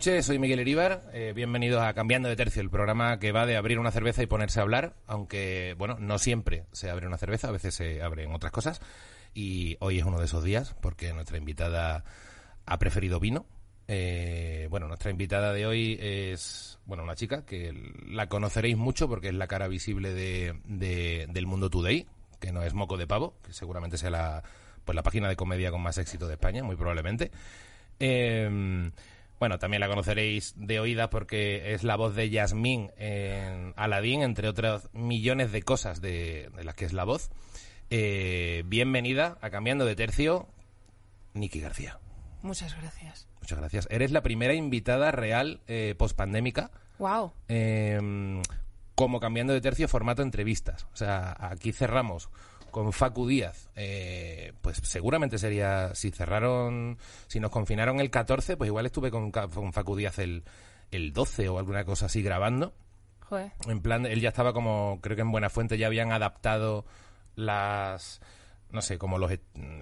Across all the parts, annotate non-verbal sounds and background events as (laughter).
noches, soy Miguel Iríbar. Eh, bienvenidos a Cambiando de Tercio, el programa que va de abrir una cerveza y ponerse a hablar, aunque, bueno, no siempre se abre una cerveza, a veces se abren otras cosas. Y hoy es uno de esos días, porque nuestra invitada ha preferido vino. Eh, bueno, nuestra invitada de hoy es, bueno, una chica que la conoceréis mucho porque es la cara visible de, de- del Mundo Today, que no es moco de pavo, que seguramente sea la, pues la página de comedia con más éxito de España, muy probablemente. Eh, bueno, también la conoceréis de oídas porque es la voz de Yasmín en Aladdin, entre otras millones de cosas de, de las que es la voz. Eh, bienvenida a Cambiando de Tercio, Niki García. Muchas gracias. Muchas gracias. Eres la primera invitada real eh, post-pandémica Wow. eh, como cambiando de tercio formato entrevistas. O sea, aquí cerramos con Facu Díaz. eh, pues seguramente sería, si cerraron, si nos confinaron el 14, pues igual estuve con, con Facu Díaz el, el 12 o alguna cosa así grabando. Joder. En plan, él ya estaba como, creo que en Buena Fuente ya habían adaptado las, no sé, como los,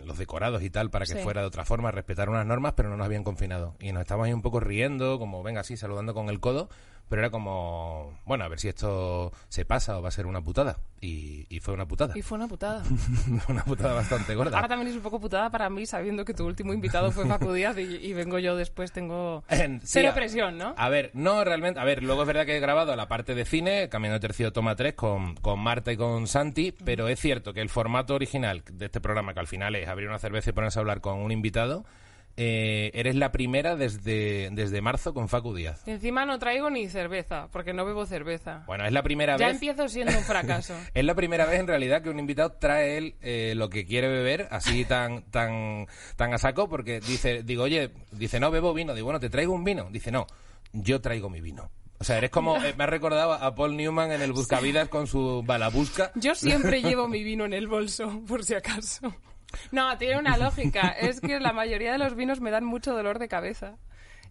los decorados y tal para que Sí. fuera de otra forma, respetar unas normas, pero no nos habían confinado. Y nos estábamos ahí un poco riendo, como, venga, así, saludando con el codo, pero era como, bueno, a ver si esto se pasa o va a ser una putada. Y, y fue una putada. Y fue una putada. (laughs) una putada bastante gorda. Ahora también es un poco putada para mí sabiendo que tu último invitado fue Facu Díaz y, y vengo yo después, tengo En- sí, cero presión, ¿no? A ver, no realmente. A ver, luego es verdad que he grabado la parte de cine, Camino de Tercio Toma 3, con, con Marta y con Santi, pero es cierto que el formato original de este programa, que al final es abrir una cerveza y ponerse a hablar con un invitado, eh, eres la primera desde, desde marzo con Facu Díaz. Encima no traigo ni cerveza, porque no bebo cerveza. Bueno, es la primera ya vez. empiezo siendo un fracaso. (laughs) Es la primera vez en realidad que un invitado trae él eh, lo que quiere beber así tan tan tan a saco porque dice digo oye dice no bebo vino digo bueno te traigo un vino dice no yo traigo mi vino o sea eres como eh, me ha recordado a Paul Newman en el Buscavidas con su balabusca Yo siempre (laughs) llevo mi vino en el bolso, por si acaso. No, tiene una lógica. Es que la mayoría de los vinos me dan mucho dolor de cabeza.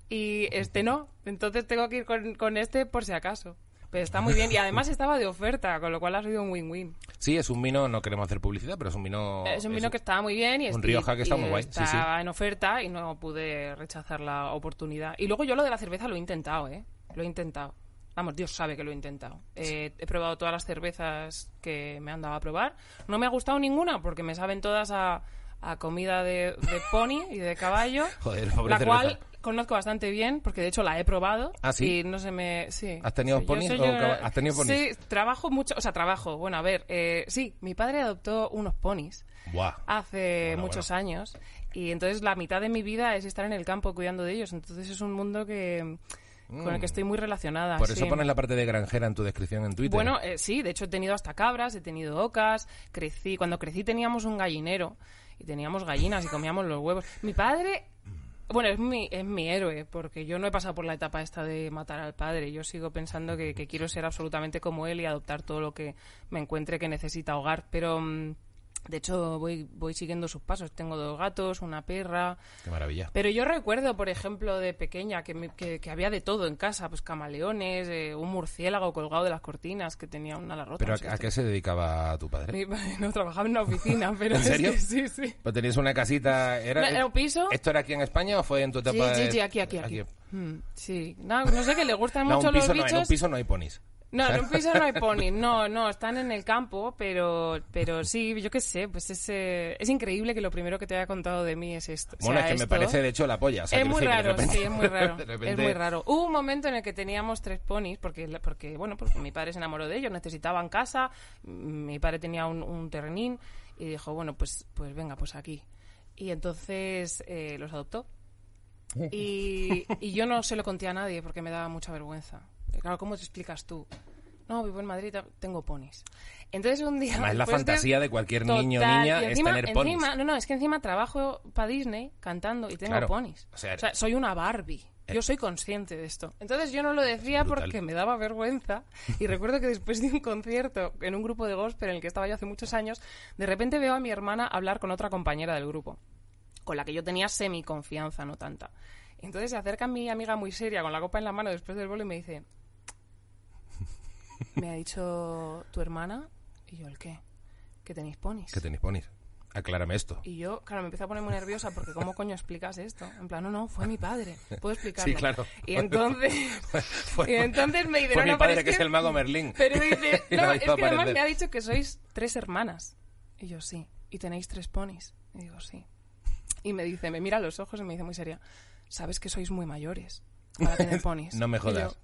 Y este no. Entonces tengo que ir con, con este por si acaso. Pero está muy bien. Y además estaba de oferta, con lo cual ha sido un win-win. sí es un vino no queremos hacer publicidad pero es un vino es un vino que estaba muy bien y un Rioja que está muy guay, sí, sí. Estaba en oferta y no pude rechazar la oportunidad. Y luego yo lo de la cerveza lo he intentado, ¿eh? Lo he intentado. Vamos, Dios sabe que lo he intentado. Eh, he probado todas las cervezas que me han dado a probar. No me ha gustado ninguna porque me saben todas a, a comida de, de pony y de caballo. (laughs) Joder, pobre la cerveza. cual conozco bastante bien porque de hecho la he probado. ¿Ah, sí? Y no se me... Sí. ¿Has tenido Sí, ponis o has tenido ponis? Sí, trabajo mucho... O sea, trabajo. Bueno, a ver. eh, sí, mi padre adoptó unos ponis Buah. hace Bueno, muchos bueno. años y entonces la mitad de mi vida es estar en el campo cuidando de ellos entonces es un mundo que con el que estoy muy relacionada Mm. por eso sí. pones la parte de granjera en tu descripción en Twitter bueno eh, sí de hecho he tenido hasta cabras he tenido ocas crecí cuando crecí teníamos un gallinero y teníamos gallinas y comíamos los huevos mi padre bueno, es mi, es mi héroe, porque yo no he pasado por la etapa esta de matar al padre. Yo sigo pensando que, que quiero ser absolutamente como él y adoptar todo lo que me encuentre que necesita hogar. Pero, mm, de hecho, voy, voy siguiendo sus pasos. Tengo dos gatos, una perra. qué maravilla Pero yo recuerdo, por ejemplo, de pequeña, que, me- que, que había de todo en casa. Pues camaleones, eh, un murciélago colgado de las cortinas que tenía una la rota. pero no a, sé a qué qué se dedicaba tu padre Mi padre no trabajaba en una oficina, (laughs) pero ¿En es serio? que (laughs) sí, sí. pues tenías una casita era, No, ¿Era un piso? ¿Esto era aquí en España o fue en tu etapa? sí, sí, aquí, aquí, aquí. Mm, sí, no, no sé, que le gustan mucho un piso los no, en un piso no hay ponis. No, en un piso no (laughs) hay pony, no, no, están en el campo, pero, pero sí, yo qué sé, pues es, eh, es increíble que lo primero que te haya contado de mí es esto. O Bueno, sea, es que me parece de hecho la polla. o sea, es muy raro, repente- sí, es muy raro. (laughs) de Es repente- muy raro. Hubo un momento en el que teníamos tres ponis, porque, porque bueno, porque mi padre se enamoró de ellos, necesitaban casa, mi padre tenía un, un terrenín y dijo, bueno, pues, pues venga, pues aquí. Y entonces eh, los adoptó. Y, y yo no se lo conté a nadie porque me daba mucha vergüenza. Y claro, ¿cómo te explicas tú? No, vivo en Madrid, tengo ponis. Entonces un día... Además, es la de- fantasía de cualquier niño o niña y es encima- tener ponis. encima- no, no, es que encima trabajo para Disney cantando y tengo Claro. ponis. O sea, soy una Barbie. Yo soy consciente de esto. Entonces yo no lo decía porque me daba vergüenza. Y recuerdo que después de un concierto en un grupo de gospel en el que estaba yo hace muchos años, de repente veo a mi hermana hablar con otra compañera del grupo, con la que yo tenía semi confianza, no tanta. Entonces se acerca mi amiga muy seria con la copa en la mano después del bolo y me dice, (laughs) me ha dicho tu hermana y yo el qué, que tenéis ponis. Que tenéis ponis. Aclárame esto. Y yo, claro, me empecé a poner muy nerviosa porque ¿cómo coño explicas esto? En plan, no, no, fue mi padre. ¿Puedo explicarlo? Sí, claro. Y entonces, (laughs) Fue- y entonces me dice, Fue no, mi padre que es el mago Merlín. Pero dice, (laughs) no, es que además me ha dicho que sois tres hermanas. Y yo, sí. ¿Y tenéis tres ponis? Y digo, sí. Y me dice, me mira a los ojos y me dice muy seria, sabes que sois muy mayores para tener (laughs) ponis. No me jodas. yo-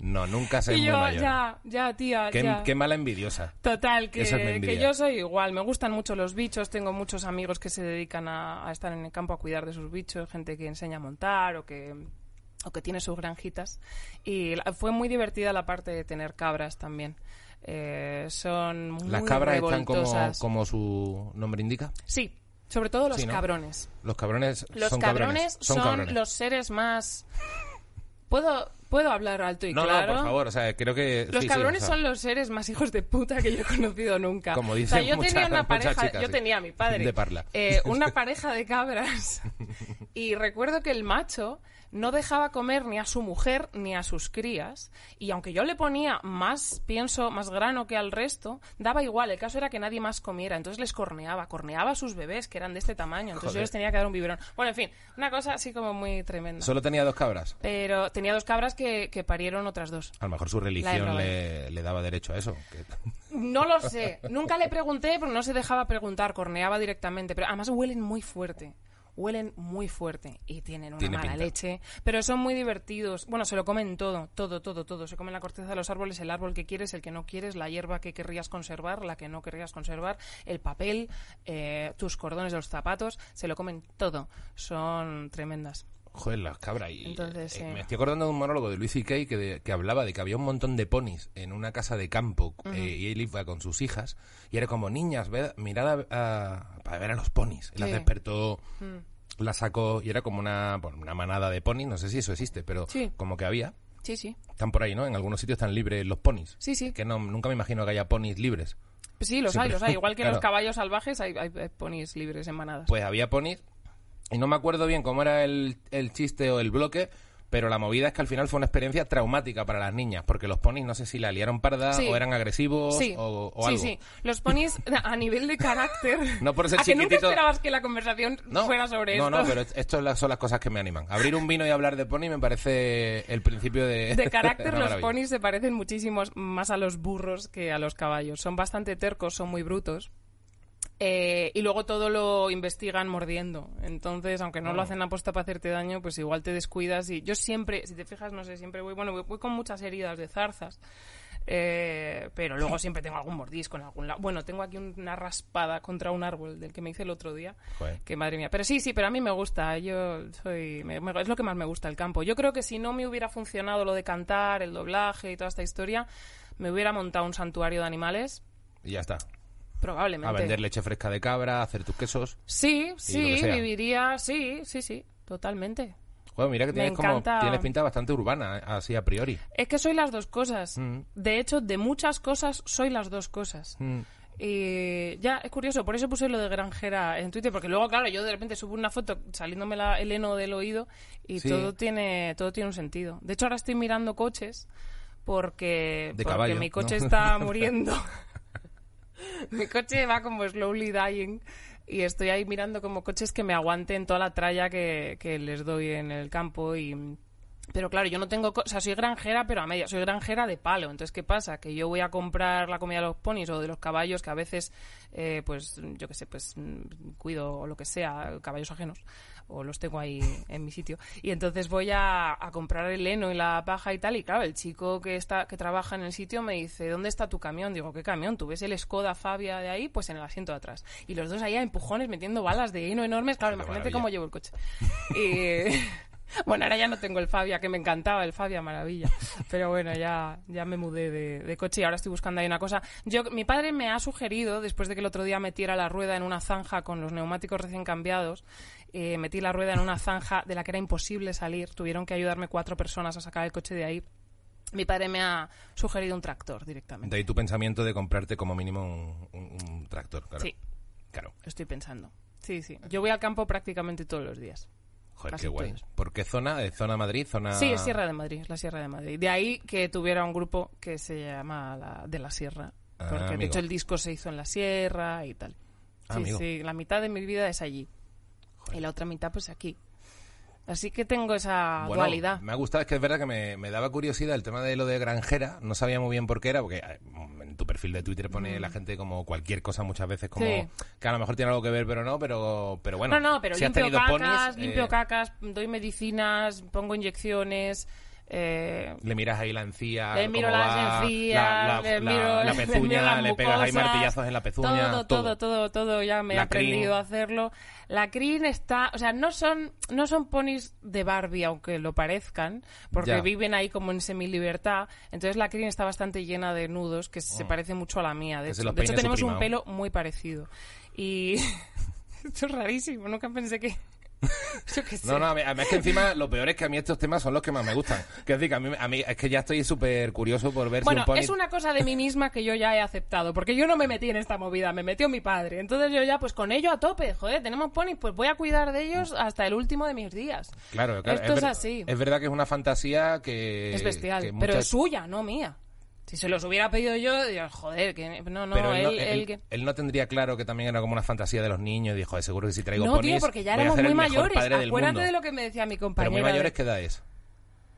No, nunca sé Y muy yo, mayor. ya, ya, tía, Qué, ya. qué mala envidiosa. Total, que, es que yo soy igual. Me gustan mucho los bichos. Tengo muchos amigos que se dedican a, a estar en el campo a cuidar de sus bichos. Gente que enseña a montar o que, o que tiene sus granjitas. Y fue muy divertida la parte de tener cabras también. Eh, son muy Las cabras están como, como su nombre indica. Sí, sobre todo los Sí, ¿no? cabrones. Los cabrones Los son cabrones son, cabrones. los seres más... ¿Puedo, ¿Puedo hablar alto y No, claro? no, por favor, o sea, creo que... Los sí, sí, cabrones o sea, son los seres más hijos de puta que yo he conocido nunca. Como o sea, dicen yo tenía una (laughs) pareja, yo tenía a mi padre, De parla. eh, una (laughs) pareja de cabras (laughs) y recuerdo que el macho no dejaba comer ni a su mujer ni a sus crías y aunque yo le ponía más pienso, más grano que al resto, daba igual, el caso era que nadie más comiera, entonces les corneaba, corneaba a sus bebés que eran de este tamaño, entonces yo les tenía que dar un biberón. Bueno, en fin, una cosa así como muy tremenda. Solo tenía dos cabras. Pero tenía dos cabras que, que parieron otras dos. A lo mejor su religión le, le daba derecho a eso. que- No lo sé. Nunca le pregunté porque no se dejaba preguntar, corneaba directamente. Pero además huelen muy fuerte. Huelen muy fuerte y tienen una Tiene mala pinta. leche. Pero son muy divertidos. Bueno, se lo comen todo, todo, todo, todo. Se comen la corteza de los árboles, el árbol que quieres, el que no quieres, la hierba que querrías conservar, la que no querrías conservar, el papel, eh, tus cordones de los zapatos. Se lo comen todo. Son tremendas. Joder, las cabras. Y, Entonces, eh, sí. Me estoy acordando de un monólogo de Luis C.K. Que, de- que hablaba de que había un montón de ponis en una casa de campo eh, y él iba con sus hijas y era como, niñas, ved- mirad a- a- para ver a los ponis. Y las Sí. despertó, Mm. la sacó y era como una, bueno, una manada de ponis, no sé si eso existe, pero Sí. como que había. Sí, sí. Están por ahí, ¿no? En algunos sitios están libres los ponis. Sí, sí. Que no, nunca me imagino que haya ponis libres. Pues sí, los hay, Siempre- los hay. Igual que en (laughs) los Claro. caballos salvajes hay, hay, hay ponis libres en manadas. Pues había ponis y no me acuerdo bien cómo era el, el chiste o el bloque, pero la movida es que al final fue una experiencia traumática para las niñas, porque los ponis no sé si la liaron parda Sí. o eran agresivos Sí, o, o sí, algo. sí. Los ponis a nivel de carácter. (laughs) No por ser ¿A que nunca chiquitito- esperabas que la conversación No, fuera sobre no, esto? no, pero esto son las cosas que me animan. Abrir un vino y hablar de pony me parece el principio de... De carácter, (laughs) los maravilla. ponis se parecen muchísimos más a los burros que a los caballos. Son bastante tercos, son muy brutos. Eh, y luego todo lo investigan mordiendo. Entonces, aunque no lo hacen aposta para hacerte daño, pues igual te descuidas. Y yo siempre, si te fijas, no sé, siempre voy, bueno, voy, voy con muchas heridas de zarzas. Eh, pero luego siempre tengo algún mordisco en algún lado. Bueno, tengo aquí una raspada contra un árbol del que me hice el otro día. Joder. Que madre mía. Pero sí, sí, pero a mí me gusta. Yo soy. me- me- es lo que más me gusta el campo. Yo creo que si no me hubiera funcionado lo de cantar, el doblaje y toda esta historia, me hubiera montado un santuario de animales. Y ya está. Probablemente. A vender leche fresca de cabra, a hacer tus quesos. Sí, sí, viviría. Sí, sí, sí. Totalmente. Joder, mira que tienes como tienes pinta bastante urbana, eh, así a priori. Es que soy las dos cosas. Mm. De hecho, de muchas cosas soy las dos cosas. Mm. Y ya, es curioso, por eso puse lo de granjera en Twitter, porque luego, claro, yo de repente subo una foto saliéndome la, el heno del oído y Sí. todo tiene todo tiene un sentido. De hecho, ahora estoy mirando coches porque, De porque caballo, mi coche ¿no? (laughs) está muriendo. (laughs) (laughs) mi coche va como slowly dying y estoy ahí mirando como coches que me aguanten toda la tralla que, que les doy en el campo y Pero claro, yo no tengo... O sea, soy granjera, pero a media. Soy granjera de palo. Entonces, ¿qué pasa? Que yo voy a comprar la comida de los ponis o de los caballos, que a veces, eh, pues, yo qué sé, pues, mm, cuido o lo que sea, caballos ajenos. O los tengo ahí en mi sitio. Y entonces voy a, a comprar el heno y la paja y tal. Y claro, el chico que está que trabaja en el sitio me dice, ¿dónde está tu camión? Digo, ¿qué camión? ¿Tú ves el Skoda Fabia de ahí? Pues en el asiento de atrás. Y los dos ahí a empujones metiendo balas de heno enormes. Claro, Qué imagínate maravilla. cómo llevo el coche. Y... (laughs) Bueno, ahora ya no tengo el Fabia, que me encantaba el Fabia, maravilla. Pero bueno, ya, ya me mudé de, de coche y ahora estoy buscando ahí una cosa. Yo, mi padre me ha sugerido, después de que el otro día metiera la rueda en una zanja con los neumáticos recién cambiados, eh, metí la rueda en una zanja de la que era imposible salir. Tuvieron que ayudarme cuatro personas a sacar el coche de ahí. Mi padre me ha sugerido un tractor directamente. De ahí tu pensamiento de comprarte como mínimo un, un- un tractor, claro. Sí, Claro. estoy pensando. Sí, sí. Yo voy al campo prácticamente todos los días. Joder, Casi qué guay. todos. ¿Por qué zona? ¿Eh, ¿Zona Madrid? ¿Zona...? Sí, es Sierra de Madrid, la Sierra de Madrid. De ahí que tuviera un grupo que se llama la, De la Sierra. Ah, Porque de hecho el disco se hizo en la Sierra y tal. Ah, sí, amigo. sí, la mitad de mi vida es allí. Y la otra mitad pues aquí. Así que tengo esa Bueno, dualidad. Me ha gustado, es que es verdad que me, me daba curiosidad el tema de lo de granjera. No sabía muy bien por qué era, porque en tu perfil de Twitter pone la gente como cualquier cosa muchas veces, como Mm. Sí. que a lo mejor tiene algo que ver, pero no, pero, pero bueno. no, no, pero si limpio cacas, ponis, limpio eh, cacas, doy medicinas, pongo inyecciones. Eh, Le miras ahí la encía, le miro cómo las va, encías, la, la- le la- miro, la le pezuña, las le pegas ahí martillazos en la pezuña, todo, todo, todo, todo, ya me he aprendido crin. a hacerlo. La crin está, o sea, no son, no son ponis de Barbie, aunque lo parezcan, porque Ya. viven ahí como en semilibertad. Entonces la crin está bastante llena de nudos, que se Oh. parece mucho a la mía. De hecho, de hecho tenemos un pelo muy parecido. Y (laughs) esto es rarísimo, nunca pensé que... (laughs) Yo qué sé. No, no, a mí, a mí es que encima lo peor es que a mí estos temas son los que más me gustan. Que es decir, que a mí, a mí es que ya estoy súper curioso por ver Bueno, si un pony... es una cosa de mí misma que yo ya he aceptado, porque yo no me metí en esta movida, me metió mi padre. Entonces yo ya, pues con ello a tope, joder, tenemos ponis, pues voy a cuidar de ellos hasta el último de mis días. Claro, claro, Esto es así. Es verdad que es una fantasía que... es bestial, que pero es suya, no mía. Si se los hubiera pedido yo, joder, que no, no, Pero él, él, que... él no tendría claro que también era como una fantasía de los niños dijo, "Joder, seguro que si traigo No, ponis tío, porque ya éramos muy mayores. Acuérdate mundo". de lo que me decía mi Pero compañera. muy de- mayores, ¿qué edad es?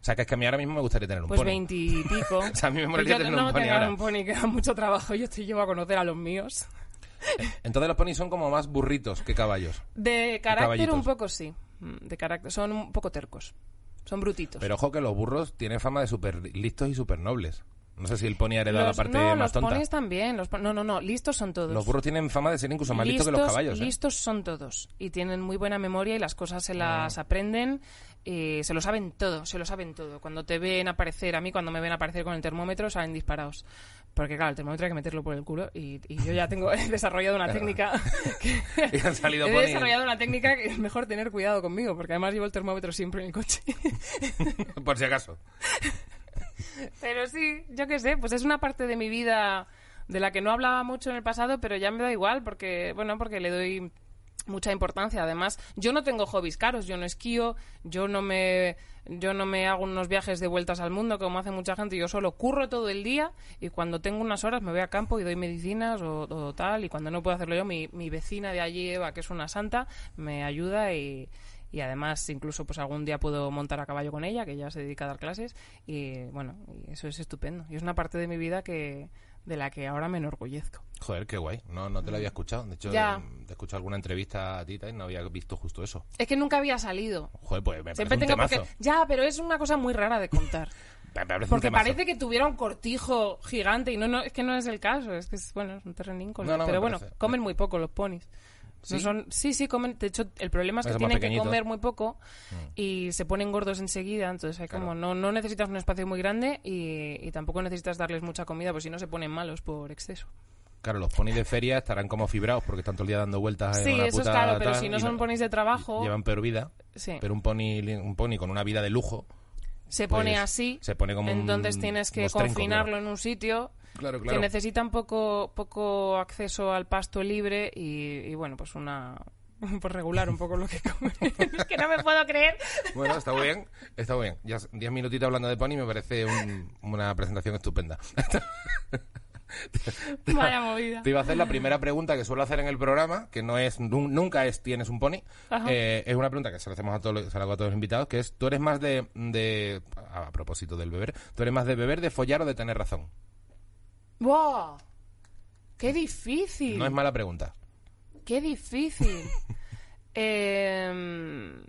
O sea, que es que a mí ahora mismo me gustaría tener un Pues pony. veintipico. (laughs) O sea, a mí me molaría Yo tener no un pony ahora. un pony que da mucho trabajo, yo te llevo a conocer a los míos. Entonces los ponis son como más burritos que caballos. De carácter un poco sí. Mm, De carácter. Son un poco tercos. Son brutitos. Pero ojo que los burros tienen fama de súper listos y súper nobles. No sé si el pony ha heredado los, la parte no, más los tonta. ponis también. Los pon- no, no, no. Listos son todos. Los burros tienen fama de ser incluso más listos, que los caballos. ¿eh? listos son todos. Y tienen muy buena memoria y las cosas se las Ah. aprenden. y se lo saben todo, se lo saben todo. Cuando te ven aparecer, a mí cuando me ven aparecer con el termómetro, salen disparados. Porque claro, el termómetro hay que meterlo por el culo y, y yo ya tengo (laughs) he desarrollado una técnica (laughs) que, Y han salido (laughs) he desarrollado una técnica que es mejor tener cuidado conmigo, porque además llevo el termómetro siempre en el coche. Por si acaso. Pero sí, yo qué sé, pues es una parte de mi vida de la que no hablaba mucho en el pasado, pero ya me da igual porque, bueno, porque le doy mucha importancia. Además, yo no tengo hobbies caros, yo no esquío, yo no me yo no me hago unos viajes de vueltas al mundo como hace mucha gente, yo solo curro todo el día y cuando tengo unas horas me voy a campo y doy medicinas o, o tal y cuando no puedo hacerlo yo, mi, mi vecina de allí, Eva, que es una santa, me ayuda y, y además incluso pues algún día puedo montar a caballo con ella, que ella se dedica a dar clases y bueno, y eso es estupendo. Y es una parte de mi vida que de la que ahora me enorgullezco. Joder, qué guay. No, no te lo había escuchado. De hecho, Ya. eh, te he escuchado alguna entrevista a ti y no había visto justo eso. Es que nunca había salido. Joder, pues me Siempre parece tengo un porque ya, pero es una cosa muy rara de contar. (laughs) Porque parece que tuviera un cortijo gigante y no, no, es que no es el caso, es que es, bueno, es un terrenín No, no, pero bueno, parece- comen muy poco los ponis. ¿Sí? No son, sí, sí, comen. De hecho, el problema es que tienen que. Mm. comer muy poco y se ponen gordos enseguida. Entonces, hay Claro. como no, no necesitas un espacio muy grande y, y tampoco necesitas darles mucha comida, porque si no se ponen malos por exceso. Claro, los ponis de feria estarán como fibrados porque están todo el día dando vueltas en Sí, una eso es claro, pero si no son ponis de trabajo, Llevan peor vida. sí, Pero un pony, un pony con una vida de lujo. Se pone pues, así. se pone como un entonces tienes que mostrenco, confinarlo claro. en un sitio Claro, que necesitan poco, poco acceso al pasto libre y, y, bueno, pues una. (laughs) Pues regular un poco lo que comen. es (laughs) que no me puedo creer. Bueno, está muy bien, está muy bien. Ya diez minutitos hablando de pony me parece un- una presentación estupenda. (laughs) (laughs) Vaya (laughs) movida. Te iba a hacer la primera pregunta que suelo hacer en el programa, que no es nunca es tienes un pony. Eh, es una pregunta que se la hacemos a todos, se la hago a todos los invitados, que es, ¿tú eres más de, de, a propósito del beber, ¿tú eres más de beber, de follar o de tener razón? ¡Wow! ¡Qué difícil! No es mala pregunta. ¡Qué difícil! (laughs) eh,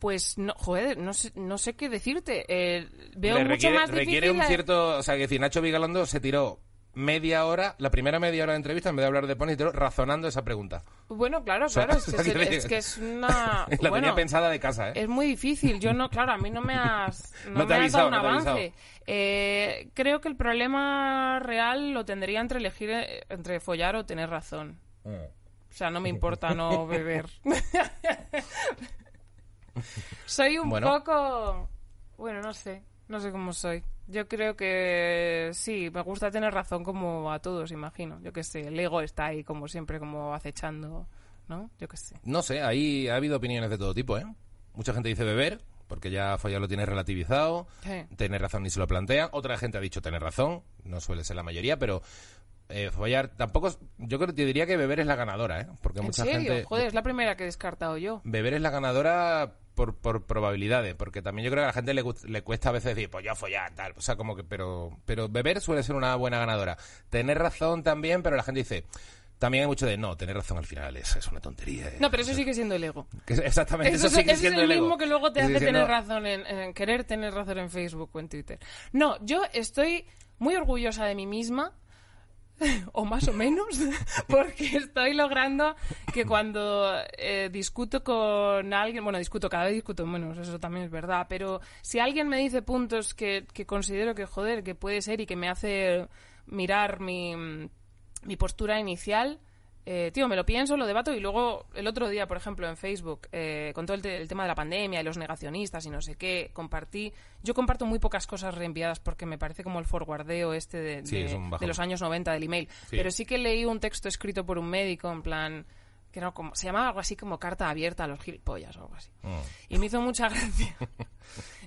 pues no, joder, no sé, no sé qué decirte. Eh, veo mucho más difícil. requiere un cierto, o sea, que decir, Nacho Vigalondo se tiró media hora, la primera media hora de entrevista, en vez de hablar de pony, tiró razonando esa pregunta. Bueno, claro, claro, (laughs) es, que es, es que es una... (laughs) La bueno, tenía pensada de casa, ¿eh? Es muy difícil. Yo no, claro, a mí no me has, no me has dado un no avance. Eh, creo que el problema real lo tendría entre elegir eh, entre follar o tener razón. Mm. O sea, no me importa no (laughs) beber. soy un Bueno. poco... Bueno, no sé. No sé cómo soy. Yo creo que sí, me gusta tener razón como a todos, imagino. Yo qué sé, el ego está ahí como siempre, como acechando, ¿no? Yo qué sé. No sé, ahí ha habido opiniones de todo tipo, ¿eh? Mucha gente dice beber, porque ya follar lo tiene relativizado. Sí. Tener razón ni se lo plantean. Otra gente ha dicho tener razón, no suele ser la mayoría, pero eh, follar tampoco. es- Yo creo que te diría que beber es la ganadora, ¿eh? Porque ¿En mucha serio? gente. Joder, es la primera que he descartado yo. Beber es la ganadora por, por probabilidades, porque también yo creo que a la gente le, le cuesta a veces decir, pues yo follar, tal. O sea, como que, pero, pero beber suele ser una buena ganadora. Tener razón también, pero la gente dice. También hay mucho de no, tener razón al final es, es una tontería. eh". No, pero eso sigue siendo el ego. Que exactamente, eso, Eso, es- sigue siendo es el ego. mismo que luego te hace siendo- tener razón en, en querer tener razón en Facebook o en Twitter. No, yo estoy muy orgullosa de mí misma, (laughs) o más o menos, (laughs) porque estoy logrando que cuando eh, discuto con alguien, bueno, discuto, cada vez discuto menos, eso también es verdad, pero si alguien me dice puntos que, que considero que, joder, que puede ser y que me hace mirar mi, mi postura inicial, eh, tío, me lo pienso, lo debato y luego el otro día, por ejemplo, en Facebook, eh, con todo el, te- el tema de la pandemia y los negacionistas y no sé qué, compartí. Yo comparto muy pocas cosas reenviadas porque me parece como el forwardeo este de, Sí, de- es un bajón. de los años 90 del email. Sí. Pero sí que leí un texto escrito por un médico en plan. Que no, como, se llamaba algo así como carta abierta a los gilipollas o algo así. Mm. Y me hizo mucha (laughs) gracia.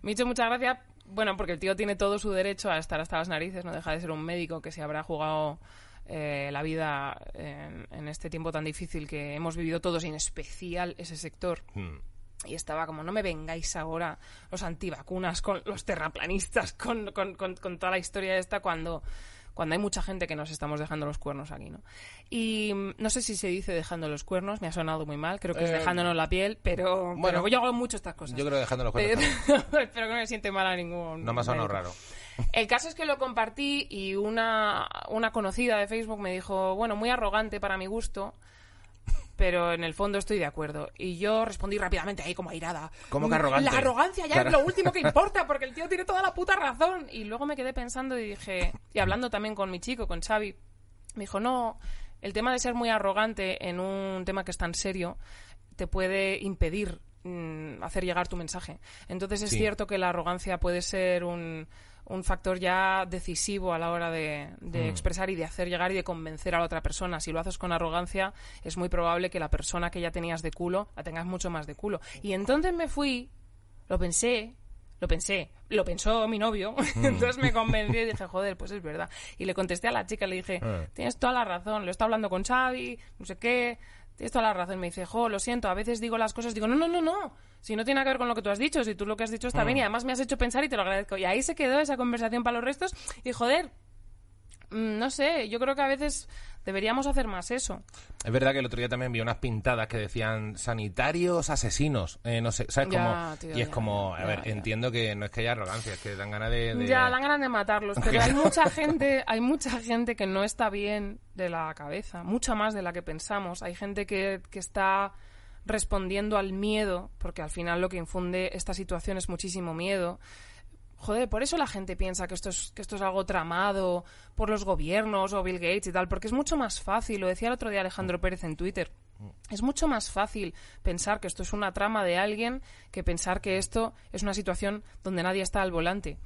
me hizo mucha gracia, bueno, porque el tío tiene todo su derecho a estar hasta las narices, no deja de ser un médico que se habrá jugado eh, la vida en, en este tiempo tan difícil que hemos vivido todos, y en especial ese sector. Mm. Y estaba como, no me vengáis ahora los antivacunas, con los terraplanistas, con, con, con, con toda la historia esta, cuando, cuando hay mucha gente que nos estamos dejando los cuernos aquí, ¿no? Y mm, no sé si se dice dejando los cuernos, me ha sonado muy mal, creo que es Eh, dejándonos la piel, pero, bueno, pero yo hago mucho estas cosas. Yo creo dejando los (laughs) cuernos. Pero, (laughs) espero que no me siente mal a ningún. No me ha sonado raro. El caso es que lo compartí y una, una conocida de Facebook me dijo, bueno, muy arrogante para mi gusto, pero en el fondo estoy de acuerdo. Y yo respondí rápidamente ahí como airada. ¿Cómo que arrogante? La arrogancia ya Claro. es lo último que (laughs) importa porque el tío tiene toda la puta razón. Y luego me quedé pensando y dije, y hablando también con mi chico, con Xavi, me dijo, no, el tema de ser muy arrogante en un tema que es tan serio te puede impedir mm, hacer llegar tu mensaje. Entonces es Sí. cierto que la arrogancia puede ser un, un factor ya decisivo a la hora de, de expresar y de hacer llegar y de convencer a la otra persona. Si lo haces con arrogancia, es muy probable que la persona que ya tenías de culo la tengas mucho más de culo. Y entonces me fui, lo pensé, lo pensé, lo pensó mi novio, (laughs) entonces me convencí y dije, joder, pues es verdad. Y le contesté a la chica, le dije, Ah. tienes toda la razón, lo está hablando con Xavi, no sé qué, tienes toda la razón. Me dice, jo, lo siento, a veces digo las cosas, digo, no, no, no, no, si no tiene nada que ver con lo que tú has dicho, si tú lo que has dicho está bien y además me has hecho pensar y te lo agradezco. Y ahí se quedó esa conversación para los restos y, joder, mm, no sé, yo creo que a veces deberíamos hacer más eso. Es verdad que el otro día también vi unas pintadas que decían sanitarios asesinos. Eh, no sé, ¿sabes? Ya, Como, tío, y es ya, como, a ya, ver, entiendo que no es que haya arrogancia, es que dan ganas de. de- Ya, dan ganas de matarlos, pero hay (laughs) mucha gente, hay mucha gente que no está bien de la cabeza, mucha más de la que pensamos. Hay gente que, que está respondiendo al miedo, porque al final lo que infunde esta situación es muchísimo miedo. Joder, por eso la gente piensa que esto es, que esto es algo tramado por los gobiernos o Bill Gates y tal, porque es mucho más fácil, lo decía el otro día Alejandro Pérez en Twitter, es mucho más fácil pensar que esto es una trama de alguien que pensar que esto es una situación donde nadie está al volante.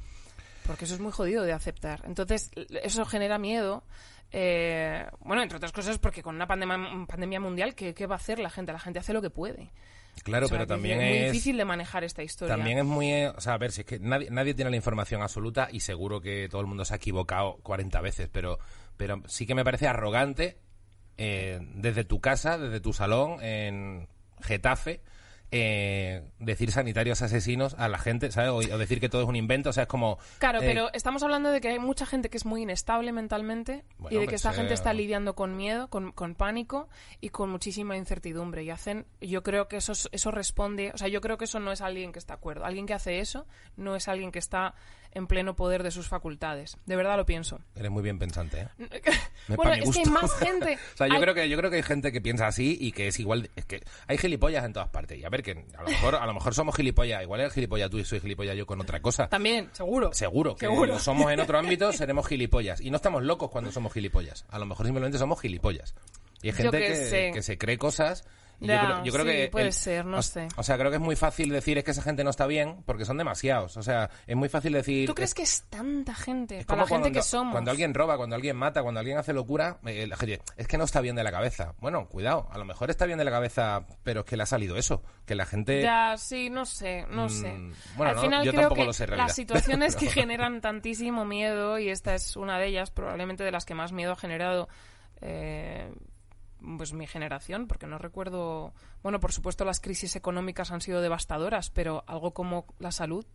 Porque eso es muy jodido de aceptar. Entonces, eso genera miedo. eh, bueno, entre otras cosas, porque con una pandemia, pandemia mundial, ¿qué, qué va a hacer la gente? La gente hace lo que puede. Claro, O sea, pero también es muy es. difícil de manejar esta historia. También es muy. O sea, a ver, si es que nadie, nadie tiene la información absoluta y seguro que todo el mundo se ha equivocado 40 veces, pero pero sí que me parece arrogante eh, desde tu casa, desde tu salón, en Getafe, eh, decir sanitarios asesinos a la gente, ¿sabes? O, o decir que todo es un invento, o sea, es como... Claro, eh, pero estamos hablando de que hay mucha gente que es muy inestable mentalmente Bueno, y de que esta gente está lidiando con miedo, con, con pánico y con muchísima incertidumbre. Y hacen, yo creo que eso, es- eso responde, o sea, yo creo que eso no es alguien que está de acuerdo. Alguien que hace eso no es alguien que está en pleno poder de sus facultades. De verdad lo pienso. Eres muy bien pensante, ¿eh? (laughs) Bueno, es que hay más gente. (laughs) O sea, yo Hay- creo que yo creo que hay gente que piensa así y que es igual, es que hay gilipollas en todas partes. Y a ver que a lo mejor a lo mejor somos gilipollas, igual eres gilipollas tú y soy gilipollas yo con otra cosa. También, seguro. Seguro que Seguro. lo somos en otro (laughs) ámbito, seremos gilipollas. Y no estamos locos cuando somos gilipollas. A lo mejor simplemente somos gilipollas. Y hay gente que se cree cosas. Y Ya, yo creo, yo creo sí, que. puede ser, no o, sé. O sea, creo que es muy fácil decir es que esa gente no está bien porque son demasiados. O sea, es muy fácil decir. ¿Tú crees es- que es tanta gente? es Para como la gente cuando, que somos. Cuando alguien roba, cuando alguien mata, cuando alguien hace locura, eh, la gente, es que no está bien de la cabeza. Bueno, cuidado, a lo mejor está bien de la cabeza, pero es que le ha salido eso. Que la gente. Ya, sí, no sé, no Mm, sé. bueno, Al no, final yo creo tampoco que lo sé, realidad. las (laughs) situaciones que generan tantísimo miedo, y esta es una de ellas, probablemente de las que más miedo ha generado eh, pues mi generación, porque no recuerdo... Bueno, por supuesto las crisis económicas han sido devastadoras, pero algo como la salud,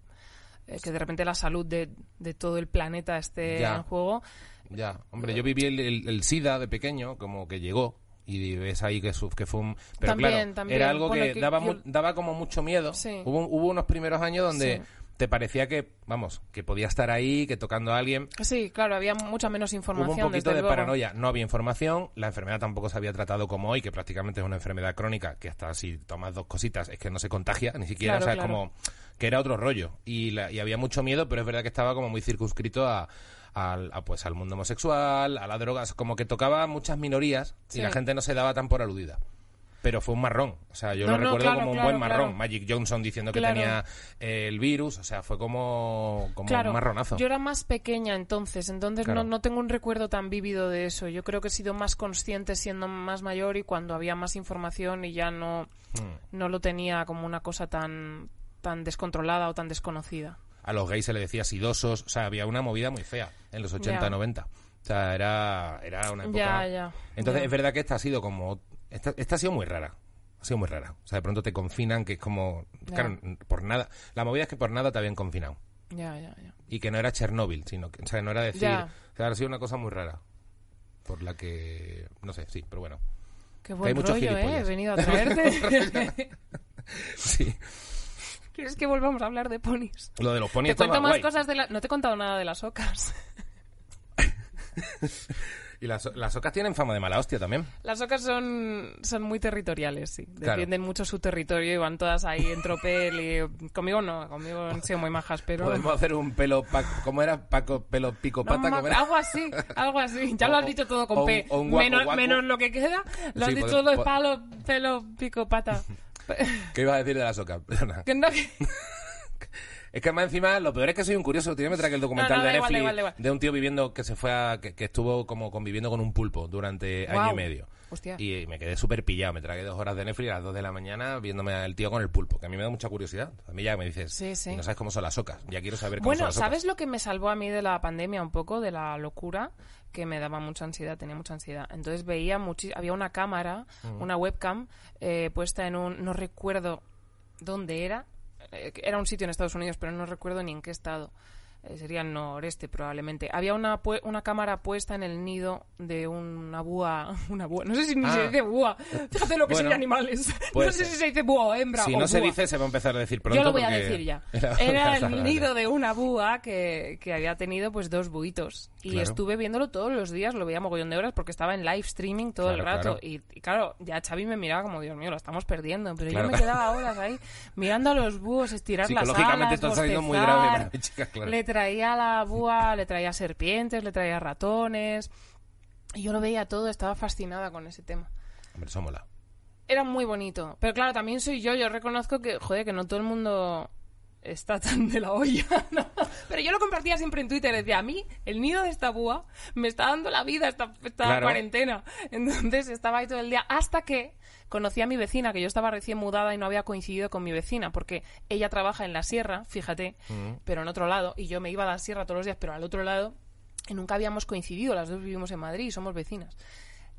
eh, que de repente la salud de, de todo el planeta esté Ya. en juego, Ya, hombre, yo viví el, el- el SIDA de pequeño, como que llegó. Y ves ahí que, su- que fue un... Pero También, claro, también. era algo Bueno, que, que daba, yo- daba como mucho miedo. Sí. Hubo, hubo unos primeros años donde Sí. Te parecía que, vamos, que podía estar ahí, que tocando a alguien. sí, claro, había mucha menos Hubo información. un poquito desde de luego. paranoia, no había información, la enfermedad tampoco se había tratado como hoy, que prácticamente es una enfermedad crónica, que hasta si tomas dos cositas es que no se contagia, ni siquiera, Claro, o sea, claro. como que era otro rollo. Y, la- y había mucho miedo, pero es verdad que estaba como muy circunscrito a, al, a, pues, al mundo homosexual, a las drogas, como que tocaba muchas minorías y la gente no se daba tan por aludida. Pero fue un marrón, o sea, yo No, lo no, recuerdo claro, como un claro, buen marrón. claro. Magic Johnson diciendo que tenía eh, el virus, o sea, fue como, como un marronazo. yo era más pequeña entonces, entonces no, no tengo un recuerdo tan vívido de eso. Yo creo que he sido más consciente siendo más mayor y cuando había más información y ya no, Mm. no lo tenía como una cosa tan, tan descontrolada o tan desconocida. a los gays se le decía sidosos, o sea, había una movida muy fea en los 80, Ya. 90. O sea, era, era una época... Ya, ya. Entonces, ya. es verdad que esta ha sido como... Esta, esta ha sido muy rara. Ha sido muy rara. O sea, de pronto te confinan, que es como... Claro, por nada... La movida es que por nada te habían confinado. Ya, ya, ya. Y que no era Chernóbil, sino que... O sea, no era decir... O sea, ha sido una cosa muy rara. Por la que... No sé, sí, pero bueno. Qué buen muchos rollo, ¿eh? He venido a (laughs) traerte. Sí. ¿Quieres que volvamos a hablar de ponis? Lo de los ponis Te cuento más guay. cosas de la... No te he contado nada de las ocas. (laughs) Y las, las ocas tienen fama de mala hostia también. Las ocas son, son muy territoriales, sí. Claro. Defienden mucho su territorio y van todas ahí en tropel. Y... Conmigo no, conmigo han sido muy majas, pero... Podemos hacer un pelo... pa- ¿Cómo era? Paco, pelo pico No, pata. ma- ¿cómo era? algo así, algo así. Ya lo O- has dicho todo con o P. o un menos, menos lo que queda, lo has Sí, dicho pode- todo de po- palo, pelo, pico, pata. (laughs) ¿Qué ibas a decir de las ocas? Que no- (laughs) Es que más encima, lo peor es que soy un curioso. Tiene que traer el documental No, no, da de Netflix igual, de un tío viviendo que se fue a, que, que estuvo como conviviendo con un pulpo durante año y medio. Hostia. Y me quedé súper pillado. Me tragué dos horas de Netflix a las dos de la mañana viéndome al tío con el pulpo, que a mí me da mucha curiosidad. A mí ya me dices, Sí, sí. "Y no sabes cómo son las ocas. Ya quiero saber cómo son Bueno, las ocas. ¿sabes lo que me salvó a mí de la pandemia un poco, de la locura? Que me daba mucha ansiedad, tenía mucha ansiedad. Entonces veía muchi- había una cámara, una webcam eh, puesta en un, no recuerdo dónde era, era un sitio en Estados Unidos, pero no recuerdo ni en qué estado. Eh, sería el noreste probablemente. Había una, una cámara puesta en el nido de una búa, (laughs) una búa, no sé si ni Ah. se dice búa. Fíjate lo que Bueno, animales. (laughs) No sé si se dice búa o hembra Si o no se dice, se va a empezar a decir pronto. Yo lo voy a decir ya. (laughs) Era- el nido de una búa que, que había tenido pues dos buitos. Y Claro. estuve viéndolo todos los días, lo veía mogollón de horas porque estaba en live streaming todo el rato. claro. Y, y claro, ya Xavi me miraba como, Dios mío, lo estamos perdiendo. Pero yo me quedaba horas ahí mirando a los búhos, estirar las Psicológicamente alas, está saliendo muy grave chica, claro. Traía la búa, le traía serpientes, le traía ratones. Y yo lo veía todo, estaba fascinada con ese tema Hombre, eso mola. era muy bonito. Pero claro, también soy yo. Yo reconozco que, joder, que no todo el mundo está tan de la olla. (laughs) ¿no? Pero yo lo compartía siempre en Twitter. Decía, a mí, el nido de esta búa me está dando la vida esta, esta Claro. cuarentena. Entonces estaba ahí todo el día. Hasta que conocí a mi vecina, que yo estaba recién mudada y no había coincidido con mi vecina. Porque ella trabaja en la sierra, fíjate, pero en otro lado. Y yo me iba a la sierra todos los días, pero al otro lado que nunca habíamos coincidido, las dos vivimos en Madrid y somos vecinas.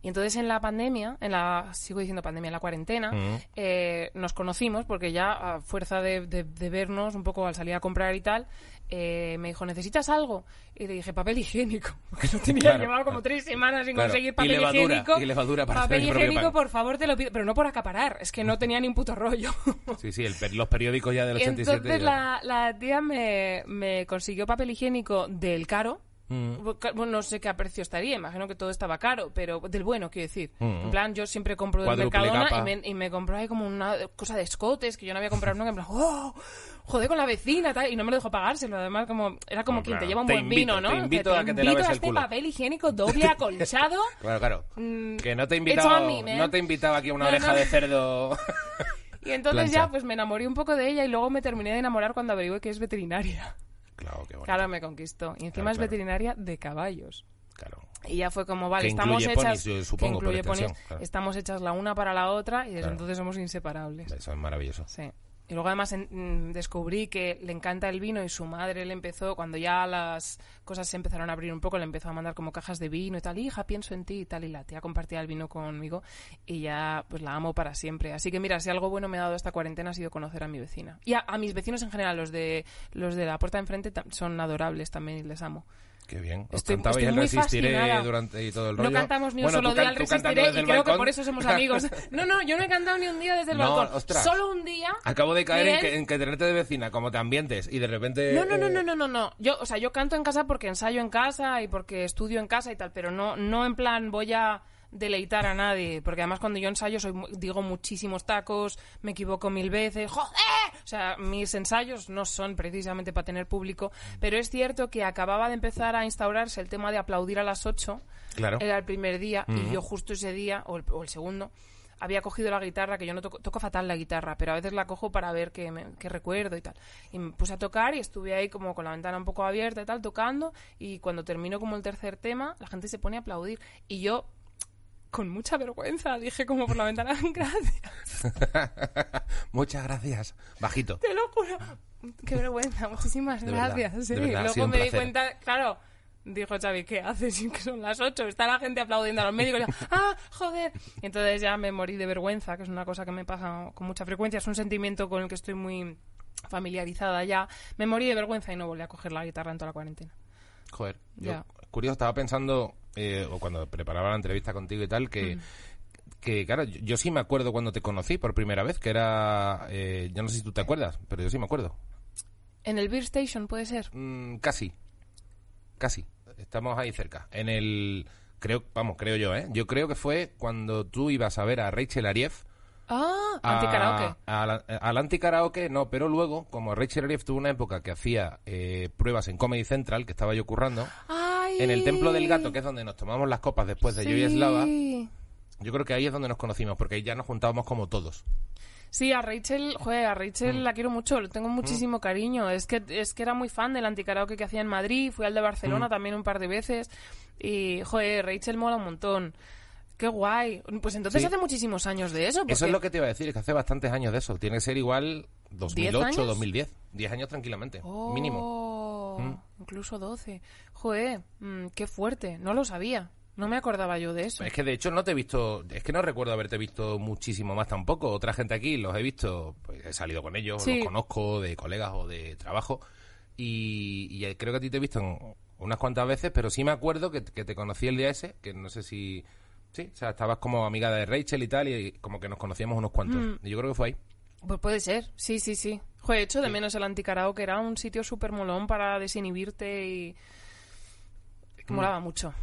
Y entonces en la pandemia, en la, sigo diciendo pandemia, en la cuarentena, eh, nos conocimos porque ya a fuerza de, de- de vernos un poco al salir a comprar y tal, eh, me dijo, ¿necesitas algo? Y le dije, papel higiénico. (laughs) Porque no tenía, Claro, llevaba como tres semanas sin Claro, conseguir y papel levadura, higiénico. y levadura para papel higiénico, por favor, te lo pido. Pero no por acaparar, es que no tenía ni un puto rollo. (laughs) Sí, sí, el los periódicos ya del Y 87. entonces ya- la, la tía me, me consiguió papel higiénico del caro. Mm. Bueno, no sé qué a precio estaría, imagino que todo estaba caro, pero del bueno, quiero decir. Mm. En plan, yo siempre compro del Mercadona y me, y me ahí como una cosa de escotes que yo no había comprado nunca. En plan, ¡oh! Joder con la vecina, tal. Y no me lo dejó pagárselo. Además, como era como No, quien claro. te lleva un Te buen invito, vino, ¿no? te invito a que te laves el este culo. papel higiénico doble (laughs) acolchado. Claro, claro. Mm, Que no te me, man. no te invitaba aquí a una No, oreja no. de cerdo. (laughs) Y entonces Plancha. ya, pues me enamoré un poco de ella y luego me terminé de enamorar cuando averigué que es veterinaria. Claro, qué bonito. Claro, me conquistó. Y encima Claro, es veterinaria de caballos. Claro. Y ya fue como, vale, Que estamos hechas. ponis, que supongo, por incluye ponis, claro. estamos hechas la una para la otra y desde entonces somos inseparables. Eso es maravilloso. Sí. Y luego además mm, descubrí que le encanta el vino y su madre le empezó, cuando ya las cosas se empezaron a abrir un poco, le empezó a mandar como cajas de vino y tal, hija, pienso en ti y tal, y la tía compartía el vino conmigo y ya pues la amo para siempre. Así que mira, si algo bueno me ha dado esta cuarentena ha sido conocer a mi vecina. Y a, a mis vecinos en general, los de los de la puerta de enfrente son adorables también y les amo. Qué bien. Os Estoy- cantabais estoy el resistiré fascinada. durante y todo el No rollo. cantamos ni un Bueno, solo día cantando Resistiré y el creo que por eso somos (laughs) amigos. No, no, yo no he cantado ni un día desde el No, balcón. ostras. Solo un día. Acabo de caer en que, en que tenerte de vecina, como te ambientes, y de repente... No, no, no, eh, no, no, no, no. Yo, o sea, yo canto en casa porque ensayo en casa y porque estudio en casa y tal, pero no, no en plan voy a deleitar a nadie, porque además cuando yo ensayo soy digo muchísimos tacos, me equivoco mil veces, ¡joder! O sea, mis ensayos no son precisamente para tener público, pero es cierto que acababa de empezar a instaurarse el tema de aplaudir a las 8, Claro. era el primer día, y yo justo ese día, o el, o el segundo, había cogido la guitarra, que yo no toco, toco fatal la guitarra, pero a veces la cojo para ver qué, me- qué recuerdo y tal. Y me puse a tocar y estuve ahí como con la ventana un poco abierta y tal, tocando, y cuando terminó como el tercer tema, la gente se pone a aplaudir. Y yo, con mucha vergüenza, dije como por la ventana, (laughs) gracias, (laughs) Muchas gracias. Bajito. te lo juro. Qué vergüenza, muchísimas De gracias. sí. verdad, Luego me di cuenta, claro, dijo Xavi, ¿qué haces? (laughs) Que son las 8, está la gente aplaudiendo a los médicos. Y yo, ¡Ah, joder! Y entonces ya me morí de vergüenza, que es una cosa que me pasa con mucha frecuencia, es un sentimiento con el que estoy muy familiarizada ya. Me morí de vergüenza y no volví a coger la guitarra en toda la cuarentena. Joder. Yo, curioso, estaba pensando, eh, o cuando preparaba la entrevista contigo y tal, que... Que claro, yo, yo sí me acuerdo cuando te conocí por primera vez, que era, eh, yo no sé si tú te acuerdas, pero yo sí me acuerdo. En el Beer Station, ¿puede ser? Mm, casi. Casi. Estamos ahí cerca. En el. Creo, vamos, creo yo, ¿eh? Yo creo que fue cuando tú ibas a ver a Rachel Ariev. Ah, a- anticaraoke. a la- Al anticaraoke, no, pero luego, como Rachel Ariev tuvo una época que hacía eh, pruebas en Comedy Central, que estaba yo currando, Ay. en el Templo del Gato, que es donde nos tomamos las copas después de Yo y Eslava, Sí. yo creo que ahí es donde nos conocimos, porque ahí ya nos juntábamos como todos. Sí, a Rachel, joder, a Rachel Mm. la quiero mucho, le tengo muchísimo cariño. Es que es que era muy fan del anticaraoke que hacía en Madrid, fui al de Mm. Barcelona también un par de veces y joder, Rachel mola un montón. Qué guay. Pues entonces Sí. hace muchísimos años de eso. Eso es lo que te iba a decir, es que hace bastantes años de eso. Tiene que ser igual 2008, años? 2010. 10 años tranquilamente, Oh, mínimo. Mm. Incluso 12. Joder, mm, qué fuerte. No lo sabía. No me acordaba yo de eso. Es que de hecho no te he visto, es que no recuerdo haberte visto muchísimo más tampoco. Otra gente aquí los he visto, pues he salido con ellos, Sí. los conozco de colegas o de trabajo. Y, y creo que a ti te he visto en unas cuantas veces, pero sí me acuerdo que, que te conocí el día ese, que no sé si. Sí, o sea, estabas como amiga de Rachel y tal, y como que nos conocíamos unos cuantos. Mm. Y yo creo que fue ahí. Pues puede ser, sí, sí, sí. Joder, hecho de menos el anticaraoke, era un sitio súper molón para desinhibirte y... Mm. Molaba mucho.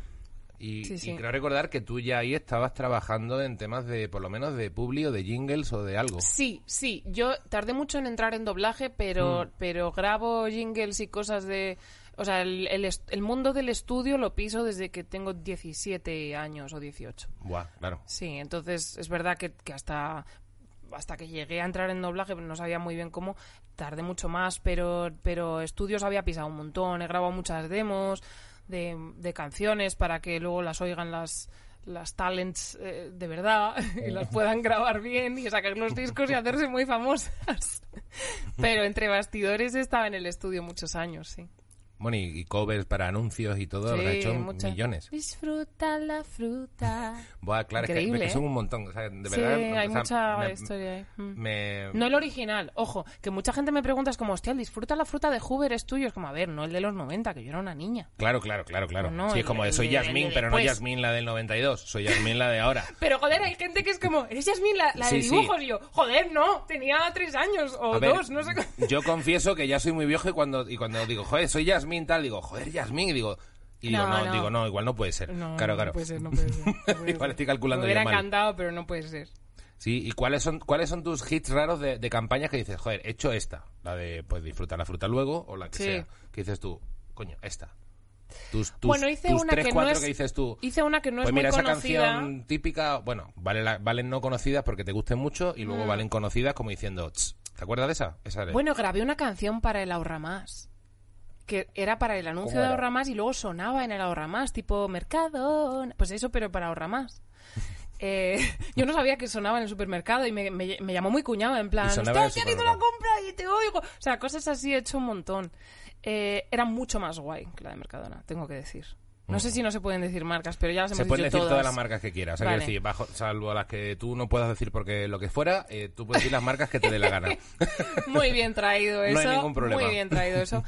Y, Sí, y sí. creo recordar que tú ya ahí estabas trabajando en temas de, por lo menos, de publi o de jingles o de algo. Sí, sí. Yo tardé mucho en entrar en doblaje, pero, Mm. pero grabo jingles y cosas de... O sea, el, el el mundo del estudio lo piso desde que tengo 17 años o 18. Buah, claro. Sí, entonces es verdad que, que hasta hasta que llegué a entrar en doblaje no sabía muy bien cómo, tardé mucho más, pero, pero estudios había pisado un montón, he grabado muchas demos de, de canciones para que luego las oigan las las talents eh, de verdad (laughs) y las puedan grabar bien y sacar los discos y hacerse muy famosas. (laughs) Pero entre bastidores estaba en el estudio muchos años, sí. Bueno, y, y covers para anuncios y todo, Sí, hecho mucha- millones. Disfruta la fruta. (laughs) Buah, claro, es que- Increíble, que, son ¿eh? un montón. o sea, de sí, verdad, hay o sea, mucha me- historia ahí. Mm. me- No el original, ojo, que mucha gente me pregunta, es como, hostia, el disfruta la fruta de Hoover es tuyo. Es como, a ver, no el de los 90, que yo era una niña. Claro, claro, claro, claro. No, no, sí, es como el soy Yasmín, pero no. Yasmín la del 92, soy Yasmín la de ahora. (laughs) Pero joder, hay gente que es como, ¿eres Yasmín la, la Sí, de dibujos? Y yo, joder, no, tenía tres años o A ver, dos, no sé. Yo confieso que ya soy muy viejo y cuando, y cuando digo, joder, soy Yasmín tal, digo, joder, Yasmín, y digo, y digo, No, no, no. digo, no, igual no puede ser. No, claro, no claro. puede ser, no puede ser. no (laughs) puede Igual ser. estoy calculando Me hubiera mal. encantado, pero no puede ser. Sí, ¿y cuáles son, cuáles son tus hits raros de, de campañas que dices, joder, he hecho esta? La de, pues, disfrutar la fruta luego, o la que Sí. sea. Que dices tú, coño, esta. Tus, tus, Bueno, hice tus una tres, que no cuatro es- que dices tú. Hice una que no pues es mira, muy esa conocida. canción típica, bueno, vale la- valen no conocidas porque te gusten mucho y Mm. luego valen conocidas como diciendo, ¿te acuerdas de esa? Bueno, grabé una canción para el Ahorra Más. Que era para el anuncio ¿Cómo de? Ahorra Más y luego sonaba en el Ahorra Más, tipo Mercado. Pues eso, pero para Ahorra Más. (laughs) Eh, yo no sabía que sonaba en el supermercado y me, me- me llamó muy cuñado, en plan, el haciendo la compra y te oigo. O sea, cosas así he hecho un montón. Eh, era mucho más guay que la de Mercadona, tengo que decir. No sé si no se pueden decir marcas, pero ya las Se hemos pueden dicho decir todas todas. las marcas que quieras. O sea, Vale. quiero decir, bajo, salvo las que tú no puedas decir porque lo que fuera, eh, tú puedes decir las marcas que te dé la gana. (laughs) Muy bien traído eso. No hay ningún problema. Muy bien traído eso.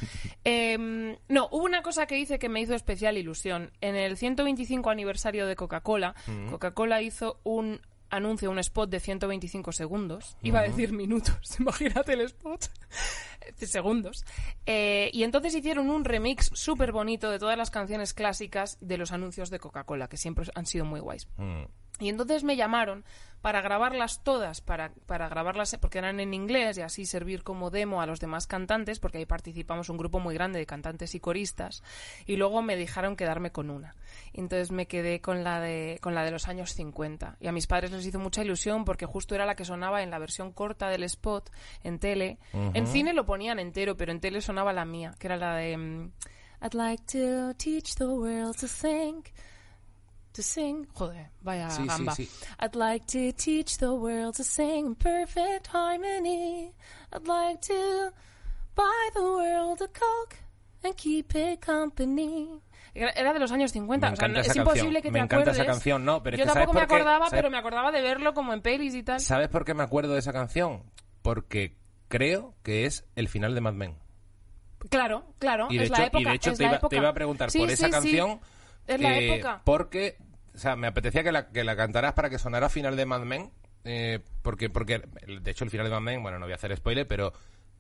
Em, no, hubo una cosa que hice que me hizo especial ilusión. En el 125 aniversario de Coca-Cola, Coca-Cola hizo un anuncio, un spot de 125 segundos. Iba a decir minutos, (laughs) imagínate el spot. (laughs) segundos. Eh, y entonces hicieron un remix súper bonito de todas las canciones clásicas de los anuncios de Coca-Cola, que siempre han sido muy guays. Mm. Y entonces me llamaron para grabarlas todas, para, para grabarlas porque eran en inglés y así servir como demo a los demás cantantes, porque ahí participamos un grupo muy grande de cantantes y coristas. Y luego me dejaron quedarme con una. Entonces me quedé con la de, con la de los años 50. Y a mis padres les hizo mucha ilusión porque justo era la que sonaba en la versión corta del spot en tele. En cine lo ponían entero, pero en tele sonaba la mía, que era la de mm, I'd like to teach the world to think to sing. Joder, vaya Sí, sí, gamba. sí. I'd like to teach the world to sing in perfect harmony. I'd like to buy the world a Coke and keep it company. Era de los años 50. Me o sea, no- es esa imposible canción. que te Me encanta esa acuerdes. canción, no, pero es Yo que ¿sabes tampoco me acordaba, ¿Sabes? pero me acordaba de verlo como en pelis y tal. ¿Sabes por qué me acuerdo de esa canción? Porque creo que es el final de Mad Men. Claro, claro. Y de, es hecho, la época. y de hecho es te, iba, te iba a preguntar Sí, por sí, esa sí. canción. Es la eh, época. Porque, o sea, me apetecía que la, que la cantaras para que sonara final de Mad Men. eh, porque, porque, de hecho, el final de Mad Men, bueno, no voy a hacer spoiler, pero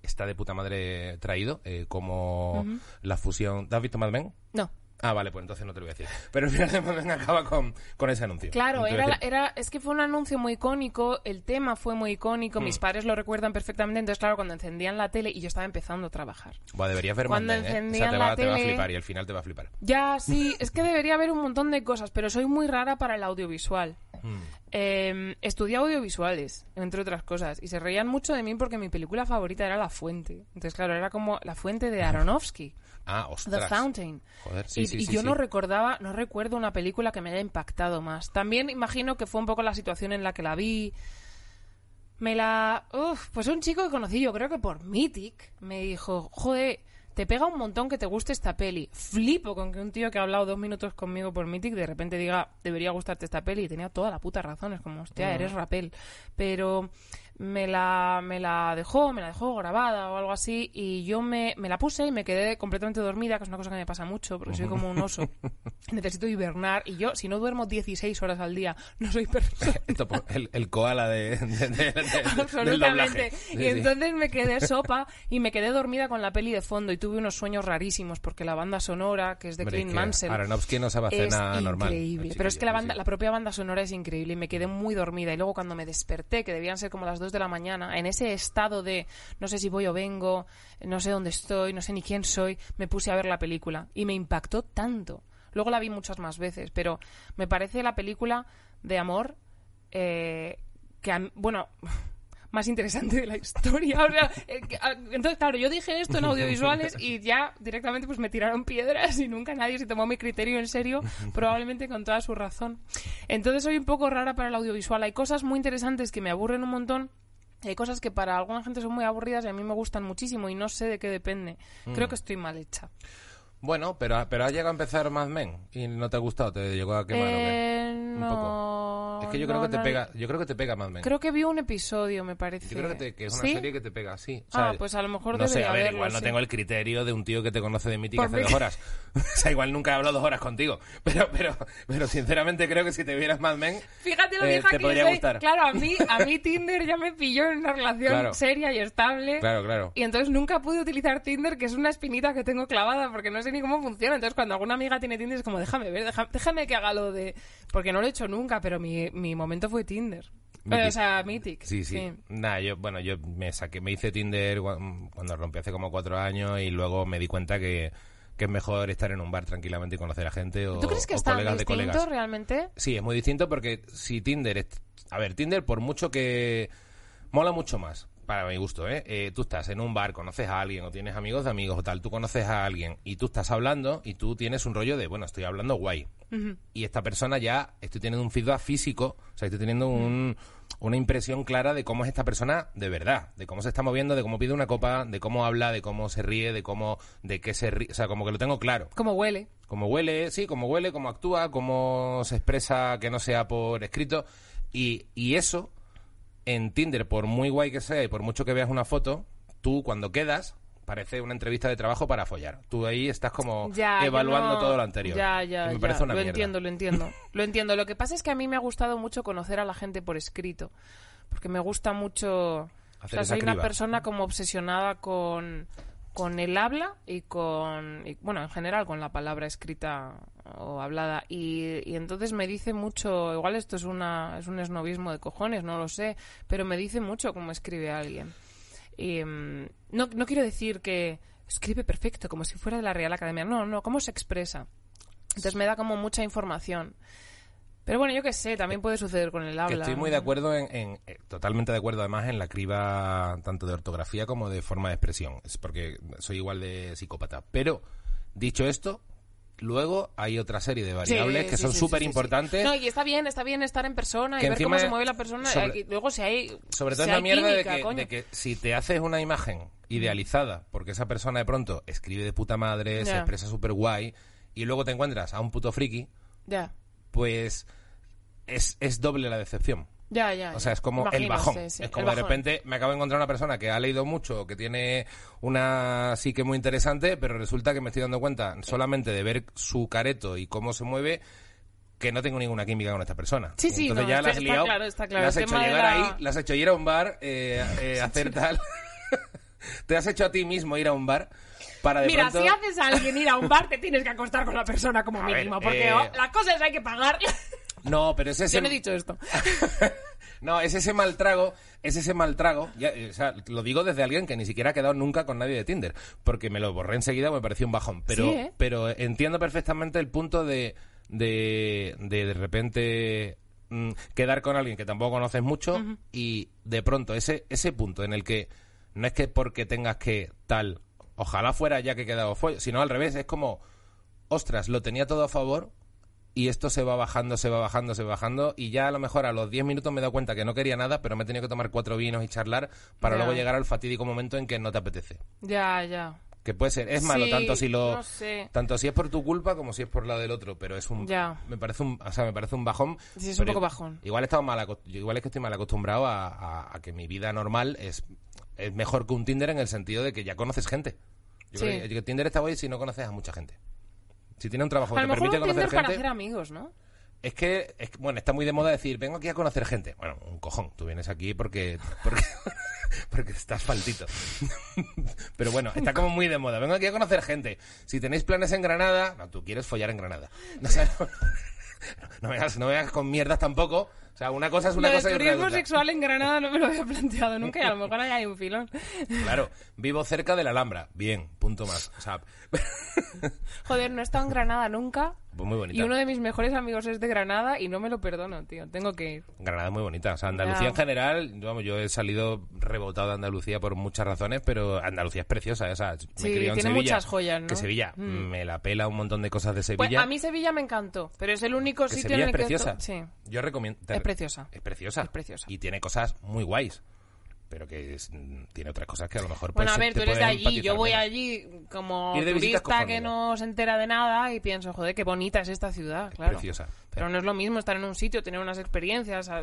está de puta madre traído eh, como la fusión. ¿Te has visto Mad Men? No. Ah, vale, pues entonces no te lo voy a decir. Pero el final de Mad Men acaba con, con ese anuncio. Claro, era, era, es que fue un anuncio muy icónico, el tema fue muy icónico, mis padres lo recuerdan perfectamente, entonces claro, cuando encendían la tele y yo estaba empezando a trabar. Buah, deberías ver Cuando Mad Men, ¿eh? O sea, encendían te la va, te va a tele- flipar y el final te va a flipar. Ya, sí, es que debería haber un montón de cosas, pero soy muy rara para el audiovisual. Hmm. Eh, estudié audiovisuales, entre otras cosas, y se reían mucho de mí porque mi película favorita era La Fuente. Entonces, claro, era como La Fuente de Aronofsky. Ah, The ostras. Fountain. Joder, sí, y, sí, y sí, yo no recordaba, no recuerdo una película que me haya impactado más. También imagino que fue un poco la situación en la que la vi. Me la. Uf, pues un chico que conocí, yo creo que por Mythic, me dijo: Joder, te pega un montón que te guste esta peli. Flipo con que un tío que ha hablado dos minutos conmigo por Mythic de repente diga: Debería gustarte esta peli. Y tenía toda la puta razón. Es como, hostia, eres rapel. Pero me la, me la dejó, me la dejó grabada o algo así, y yo me, me la puse y me quedé completamente dormida, que es una cosa que me pasa mucho, porque soy como un oso. (laughs) Necesito hibernar, y yo, si no duermo 16 horas al día, no soy. Esto por- el, el koala de, de- de- de- del Absolutamente. Sí, Y sí. entonces me quedé (laughs) sopa y me quedé dormida con la peli de fondo y tuve unos sueños rarísimos porque la banda sonora, que es de Clint Mansell, Aronofsky no sabe hacer es nada normal. increíble. Pero es que la banda, sí, la propia banda sonora es increíble y me quedé muy dormida. Y luego cuando me desperté, que debían ser como las 2 de la mañana, en ese estado de no sé si voy o vengo, no sé dónde estoy, no sé ni quién soy, me puse a ver la película y me impactó tanto. Luego la vi muchas más veces, pero me parece la película de amor eh, que, bueno, más interesante de la historia. O sea, eh, ah, entonces, claro, yo dije esto en (laughs) audiovisuales y ya directamente pues me tiraron piedras y nunca nadie se tomó mi criterio en serio, (laughs) probablemente con toda su razón. Entonces soy un poco rara para el audiovisual. Hay cosas muy interesantes que me aburren un montón. Hay cosas que para alguna gente son muy aburridas y a mí me gustan muchísimo y no sé de qué depende. Creo que estoy mal hecha. Bueno, pero, pero has llegado a empezar Mad Men y no te ha gustado, te llegó a quemar. ¿o qué? Eh, Un no, poco. Es que yo creo no, que te pega, yo creo que te pega Mad Men. Creo que vi un episodio, me parece. Yo creo que, te- que es una ¿Sí? serie que te pega, sí. O Ah, pues a lo mejor No sé, a ver, verlo, igual no sí. tengo el criterio de un tío que te conoce de Mythic Por hace mí- dos horas. (laughs) o sea, igual nunca he hablado dos horas contigo. (laughs) Pero, pero, pero sinceramente creo que si te vieras Mad Men, Fíjate lo eh, vieja te que podría soy. gustar. Claro, a mí, a mí (laughs) Tinder ya me pilló en una relación Claro. seria y estable. Claro, claro. Y entonces nunca pude utilizar Tinder, que es una espinita que tengo clavada porque no sé ni cómo funciona. Entonces cuando alguna amiga tiene Tinder es como, déjame ver, déjame que haga lo de... Porque no lo he hecho nunca, pero mi, mi momento fue Tinder. Mythic. O sea, Mythic. Sí, sí. Nada, yo, bueno, yo me saqué, me hice Tinder cuando rompí hace como cuatro años y luego me di cuenta que, que es mejor estar en un bar tranquilamente y conocer a gente o, ¿Tú crees que o es tan colegas de distinto colegas. realmente? Sí, es muy distinto porque si Tinder es... A ver, Tinder por mucho que... Mola mucho más, para mi gusto, ¿eh? Eh, Tú estás en un bar, conoces a alguien o tienes amigos de amigos o tal, tú conoces a alguien y tú estás hablando y tú tienes un rollo de, bueno, estoy hablando guay. Y esta persona ya, estoy teniendo un feedback físico, o sea, estoy teniendo un- una impresión clara de cómo es esta persona de verdad, de cómo se está moviendo, de cómo pide una copa, de cómo habla, de cómo se ríe, de cómo, de qué se ríe, o sea, como que lo tengo claro. Como huele. Cómo huele, sí, cómo huele, cómo actúa, cómo se expresa que no sea por escrito. Y, y eso, en Tinder, por muy guay que sea y por mucho que veas una foto, tú cuando quedas, parece una entrevista de trabajo para follar. Tú ahí estás como Ya, evaluando no- todo lo anterior. Ya, ya, me ya. parece una lo mierda. entiendo, lo entiendo. (laughs) Lo entiendo. Lo que pasa es que a mí me ha gustado mucho conocer a la gente por escrito. Porque me gusta mucho... O sea, soy una persona como obsesionada con, con el habla y con... y, bueno, en general con la palabra escrita o hablada. Y, y entonces me dice mucho... Igual esto es, una, es un esnovismo de cojones, no lo sé. Pero me dice mucho cómo escribe alguien. Y, mm, no, no quiero decir que escribe perfecto, como si fuera de la Real Academia. No, no, cómo se expresa. Entonces me da como mucha información. Pero bueno, yo qué sé, también puede suceder con el Que habla. estoy muy de acuerdo en, en- eh, totalmente de acuerdo además en la criba tanto de ortografía como de forma de expresión. Es porque soy igual de psicópata. Pero, dicho esto, luego hay otra serie de Sí, variables que sí, son súper sí, importantes. No, y está bien, está bien estar en persona y ver cómo se mueve la persona. sobre- y luego si hay. Sobre todo si es la mierda de, que, coño. de que si te haces una imagen idealizada, porque esa persona de pronto escribe de puta madre, se expresa súper guay, y luego te encuentras a un puto friki, Ya, pues es, es doble la decepción. Ya, ya. O sea, es como el bajón. sí, sí, es el como de bajón. repente me acabo de encontrar una persona que ha leído mucho, que tiene una psique muy interesante, pero resulta que me estoy dando cuenta solamente de ver su careto y cómo se mueve que no tengo ninguna química con esta persona. Sí, sí, Entonces no, ya está- la has está liado, claro, está claro. la has hecho llegar la- ahí, la has hecho ir a un bar, eh, eh, (laughs) hacer tal... (laughs) Te has hecho a ti mismo ir a un bar para de Mira, pronto... si haces a alguien ir a un bar, te tienes que acostar con la persona como A ver, mínimo. porque eh, las cosas hay que pagar. No, pero es ese... Yo no he dicho esto. (laughs) No, es ese mal trago, es ese mal trago, ya, eh, o sea, lo digo desde alguien que ni siquiera ha quedado nunca con nadie de Tinder, porque me lo borré enseguida, me pareció un bajón, pero, Sí, ¿eh? pero entiendo perfectamente el punto de de, de, de repente mm, quedar con alguien que tampoco conoces mucho y de pronto ese, ese punto en el que no es que porque tengas que tal, ojalá fuera ya que he quedado sino al revés, es como, ostras, lo tenía todo a favor, y esto se va bajando, se va bajando, se va bajando y ya a lo mejor a los 10 minutos me he dado cuenta que no quería nada, pero me he tenido que tomar cuatro vinos y charlar para Ya. luego llegar al fatídico momento en que no te apetece. Ya, ya. Que puede ser, es malo Sí, tanto si lo no sé. tanto si es por tu culpa como si es por la del otro, pero es un Ya. me parece un, o sea, me parece un bajón. Sí, es un poco bajón. Igual he estado mal igual es que estoy mal acostumbrado a, a- a que mi vida normal es es mejor que un Tinder en el sentido de que ya conoces gente. Yo Sí. creo que, Tinder está guay si no conoces a mucha gente. Si tiene un trabajo que te permite conocer para gente. hacer amigos, ¿no? Es que, es que, bueno, está muy de moda decir, vengo aquí a conocer gente. Bueno, un cojón, tú vienes aquí porque, porque, (laughs) porque estás faltito. (laughs) Pero bueno, está como muy de moda. Vengo aquí a conocer gente. Si tenéis planes en Granada, no, tú quieres follar en Granada. (laughs) No, o sea, no, no me hagas, no me hagas con mierdas tampoco. O sea, una cosa es una Lo cosa de y otra es turismo otra. sexual en Granada no me lo había planteado nunca y a lo mejor ahí hay un filón. Claro, vivo cerca de la Alhambra. Bien, punto más. O sea, (laughs) Joder, no he estado en Granada nunca pues muy bonita. y uno de mis mejores amigos es de Granada y no me lo perdono, tío. Tengo que ir. Granada es muy bonita. O sea, Andalucía Ya. en general, vamos, yo he salido rebotado de Andalucía por muchas razones, pero Andalucía es preciosa. O sea, me Sí, criado en tiene Sevilla, muchas joyas, ¿no? Que Sevilla Mm. me la pela un montón de cosas de Pues Sevilla. a mí Sevilla me encantó, pero es el único que sitio Sevilla en es el preciosa. que... Sí. Yo recomiendo... te- Es preciosa. Es preciosa. Es preciosa. Y tiene cosas muy guays. pero que es- tiene otras cosas que a lo mejor Bueno, pues, a ver, tú eres de allí, yo voy menos. allí como es turista que no se entera de nada y pienso, joder, qué bonita es esta ciudad, claro. Preciosa. Pero no es lo mismo estar en un sitio, tener unas experiencias ah,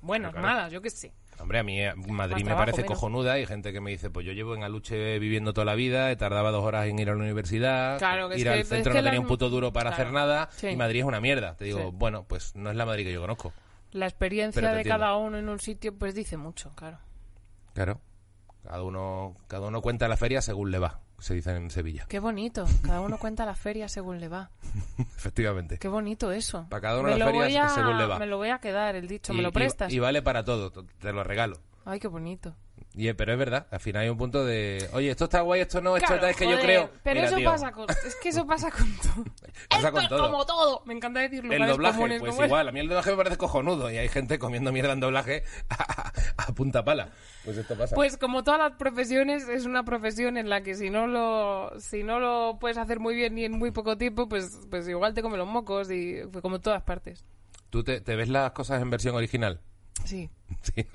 buenas, Claro. malas, yo qué sé. Hombre, a mí eh, Madrid me parece menos. cojonuda. Hay gente que me dice, pues yo llevo en Aluche viviendo toda la vida, tardaba dos horas en ir a la universidad, Claro, que es ir que- al es centro que no tenía las- un puto duro para claro, hacer nada sí. y Madrid es una mierda. Te digo, Sí. bueno, pues no es la Madrid que yo conozco. La experiencia de entiendo. cada uno en un sitio, pues dice mucho, claro. Claro. Cada uno, cada uno cuenta la feria según le va, se dice en Sevilla. Qué bonito, cada uno cuenta la feria según le va. (laughs) Efectivamente. Qué bonito eso. Para cada uno me la lo feria voy a, según le va. Me lo voy a quedar, el dicho, Y- ¿me lo prestas? Y, vale para todo, te lo regalo. Ay, qué bonito. Y, eh, pero es verdad, al final hay un punto de, oye, esto está guay, esto no, esto Claro, es que yo creo. Pero Mira, eso tío, pasa con... Es que eso pasa con (laughs) todo. Pasa con todo. como todo. Me encanta decir El doblaje, comunes pues igual, a mí el doblaje me parece cojonudo y hay gente comiendo mierda en doblaje a, a punta pala. Pues esto pasa. Pues como todas las profesiones, es una profesión en la que si no lo, si no lo puedes hacer muy bien ni en muy poco tiempo, pues, pues igual te come los mocos y pues como en todas partes. ¿Tú te, te ves las cosas en versión original? Sí. (laughs) Sí.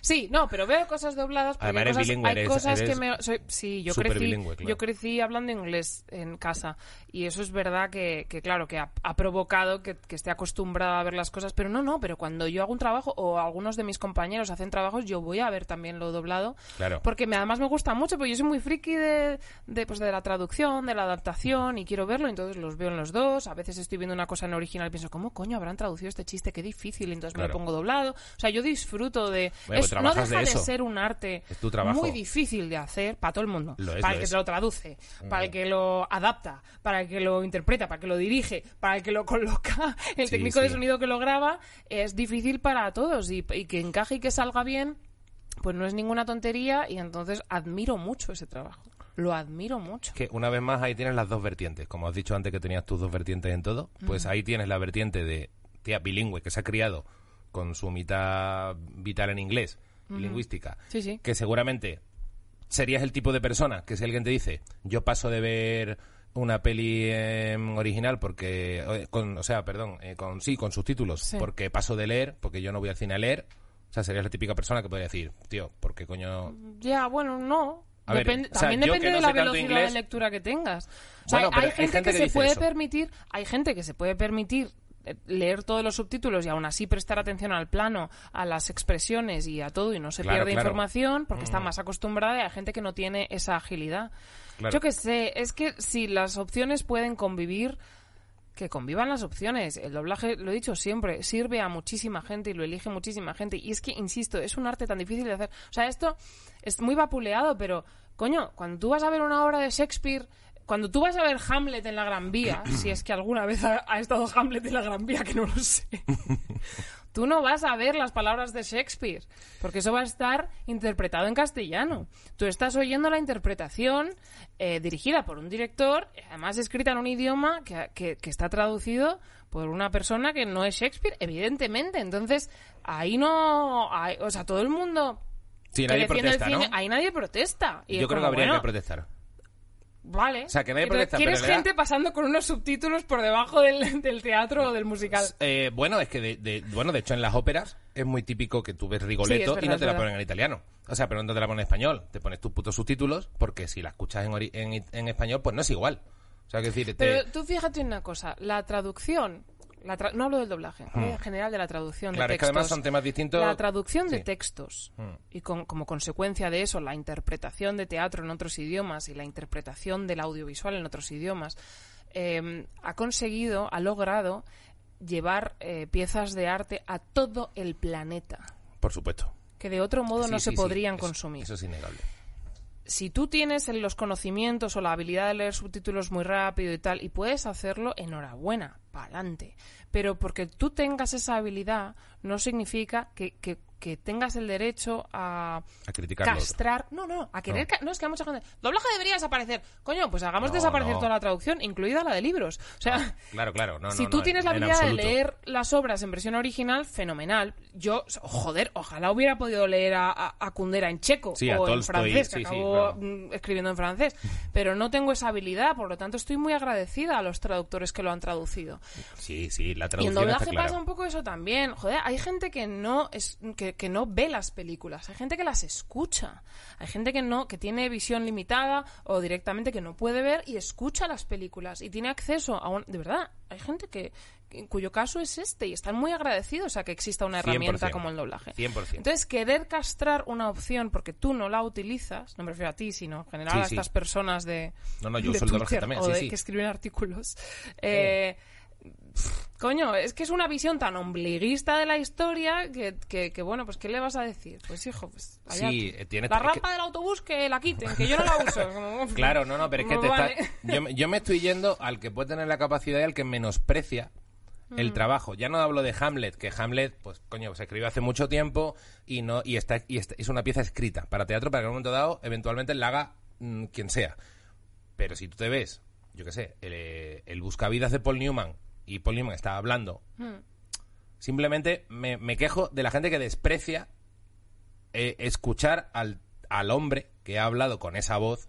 Sí, no, pero veo cosas dobladas porque Además, hay cosas, bilingüe, hay eres- cosas eres que me... soy- sí, yo crecí, bilingüe, claro. yo crecí hablando inglés en casa y eso es verdad que, que, claro, que ha, ha provocado que, que esté acostumbrada a ver las cosas, pero no, no, pero cuando yo hago un trabajo o algunos de mis compañeros hacen trabajos, yo voy a ver también lo doblado Claro. porque me, además me gusta mucho, porque yo soy muy friki de, de, pues, de la traducción, de la adaptación y quiero verlo, entonces los veo en los dos, a veces estoy viendo una cosa en original y pienso, ¿cómo coño habrán traducido este chiste? Qué difícil, entonces me lo pongo doblado, o sea, yo disfruto de... Bueno, pues no trabajas deja de de eso. ser un arte tu trabajo. muy difícil de hacer para todo el mundo. Lo es, para el que es. te lo traduce, para el que lo adapta, para el que lo interpreta, para el que lo dirige, para el que lo (laughs) coloca, el Sí, técnico de sí. sonido que lo graba. Es difícil para todos y, y que encaje y que salga bien, pues no es ninguna tontería y entonces admiro mucho ese trabajo. Lo admiro mucho. Que una vez más ahí tienes las dos vertientes. Como has dicho antes que tenías tus dos vertientes en todo, pues ahí tienes la vertiente de tía bilingüe que se ha criado con su mitad vital en inglés y lingüística. Sí, sí. Que seguramente serías el tipo de persona que si alguien te dice, yo paso de ver una peli em, original porque con, o sea, perdón, eh, con sí, con subtítulos, Sí. porque paso de leer, porque yo no voy al cine a leer. O sea, serías la típica persona que podría decir, tío, ¿por qué coño Ya, bueno, no. A ver, Depende- o sea, también depende no de la velocidad inglés- de lectura que tengas. O sea, Bueno, hay, gente que, que se puede eso. permitir, hay gente que se puede permitir leer todos los subtítulos y aún así prestar atención al plano, a las expresiones y a todo y no se Claro, pierde claro. información porque Mm. está más acostumbrada y hay gente que no tiene esa agilidad. Claro. Yo qué sé, es que si las opciones pueden convivir, que convivan las opciones. El doblaje, lo he dicho siempre, sirve a muchísima gente y lo elige muchísima gente. Y es que, insisto, es un arte tan difícil de hacer. O sea, esto es muy vapuleado, pero, coño, cuando tú vas a ver una obra de Shakespeare, cuando tú vas a ver Hamlet en la Gran Vía, si es que alguna vez ha, ha estado Hamlet en la Gran Vía, que no lo sé. (laughs) Tú no vas a ver las palabras de Shakespeare, porque eso va a estar interpretado en castellano. Tú estás oyendo la interpretación eh, dirigida por un director, además escrita en un idioma que, que- que está traducido por una persona que no es Shakespeare, evidentemente. Entonces, ahí no... hay- o sea, todo el mundo... Sí, que nadie protesta, ¿no? cine, ahí nadie protesta. Y Yo creo que como, habría bueno, que protestar. Vale. O sea, que nadie protesta, ¿Quieres pero da- gente pasando con unos subtítulos por debajo del, del teatro o del musical? Eh, bueno, es que de, de- bueno, de hecho en las óperas es muy típico que tú ves Sí, Rigoletto es verdad, y no te la ponen en italiano. O sea, pero no te la ponen en español. Te pones tus putos subtítulos porque si la escuchas en, ori- en, en español, pues no es igual. O sea, que decir, te- Pero tú fíjate en una cosa, la traducción, la tra- no hablo del doblaje, hablo en general de la traducción Hmm. claro, de es que textos. además son temas distintos. La traducción de textos Hmm. y con- como consecuencia de eso la interpretación de teatro en otros idiomas y la interpretación del audiovisual en otros idiomas eh, ha conseguido, ha logrado llevar eh, piezas de arte a todo el planeta Por supuesto. que de otro modo Sí, no sí, se podrían eso- consumir Eso es innegable. si tú tienes los conocimientos o la habilidad de leer subtítulos muy rápido y tal, y puedes hacerlo, enhorabuena, pa'lante. Pero porque tú tengas esa habilidad, no significa que, que- que tengas el derecho a criticar castrar. No, no, a querer. No. ca- No. es que hay mucha gente. Doblaje debería desaparecer. Coño, pues hagamos No, desaparecer no. toda la traducción, incluida la de libros. O sea. Claro, claro. No, si tú tienes la habilidad de leer las obras en versión original, fenomenal. Yo, joder, ojalá hubiera podido leer a, a- a Kundera en checo Sí, o en francés, que sí, sí, acabo claro. mm, escribiendo en francés. Pero no tengo esa habilidad, por lo tanto estoy muy agradecida a los traductores que lo han traducido. Sí, sí, la Y en traducción doblaje está pasa un poco eso también. Joder, hay gente que no es que que, que no ve las películas, hay gente que las escucha, hay gente que no, que tiene visión limitada o directamente que no puede ver y escucha las películas y tiene acceso a un, de verdad, hay gente que, en cuyo caso es este y están muy agradecidos a que exista una herramienta 100%, como el doblaje. 100%. Entonces, querer castrar una opción porque tú no la utilizas, no me refiero a ti, sino en general Sí, a sí. estas personas de, No, no, yo de uso el doblaje también, o de que escriben artículos. Eh, pff, Coño, es que es una visión tan ombliguista de la historia que, que, que, bueno, pues ¿qué le vas a decir? Pues hijo, pues allá Sí, eh, tiene- La que- rampa del autobús que la quiten, que yo no la uso. (laughs) Como, Claro, no, no, pero es que te Vale. está... yo, me- yo me estoy yendo al que puede tener la capacidad y al que menosprecia Mm. el trabajo. Ya no hablo de Hamlet, que Hamlet, pues coño, se escribió hace mucho tiempo y no y está y está- es una pieza escrita para teatro para que en un momento dado eventualmente la haga mm, quien sea. Pero si tú te ves, yo qué sé, el, eh, el Buscavidas de Paul Newman y Newman está hablando, Mm. simplemente me, me quejo de la gente que desprecia eh, escuchar al, al hombre que ha hablado con esa voz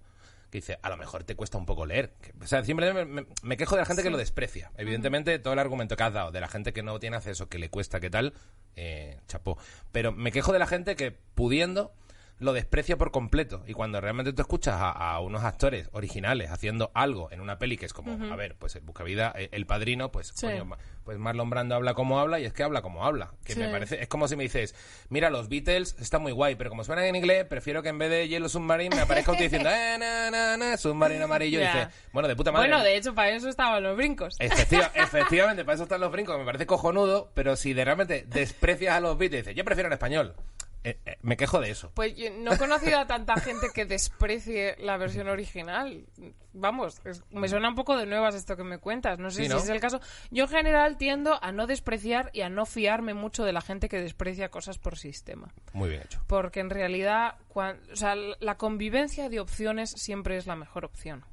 que dice, a lo mejor te cuesta un poco leer. Que- o sea, simplemente me, me- me quejo de la gente que lo desprecia. Evidentemente, todo el argumento que has dado de la gente que no tiene acceso, que le cuesta, que tal, eh, chapó. Pero me quejo de la gente que, pudiendo, lo desprecia por completo. Y cuando realmente tú escuchas a, a unos actores originales haciendo algo en una peli que es como, a ver, pues el Buscavida, eh, el padrino, pues, Sí. coño, pues Marlon Brando habla como habla y es que habla como habla. Que Sí. me parece, es como si me dices, mira, los Beatles están muy guay, pero como suenan en inglés, prefiero que en vez de Yellow Submarine me aparezca usted diciendo, eh, na, na, na, submarino amarillo. Y dices, bueno, de puta madre. Bueno, de hecho, para eso estaban los brincos. Efectiva- (laughs) efectivamente, para eso están los brincos, me parece cojonudo, pero si de realmente desprecias a los Beatles y dices, yo prefiero en español, eh, eh, me quejo de eso. Pues yo no he conocido a tanta gente que desprecie la versión original. Vamos, es- me suena un poco de nuevas esto que me cuentas. No sé Sí, si ¿no? es el caso. Yo en general tiendo a no despreciar y a no fiarme mucho de la gente que desprecia cosas por sistema. Muy bien hecho. Porque en realidad, o sea, la convivencia de opciones siempre es la mejor opción.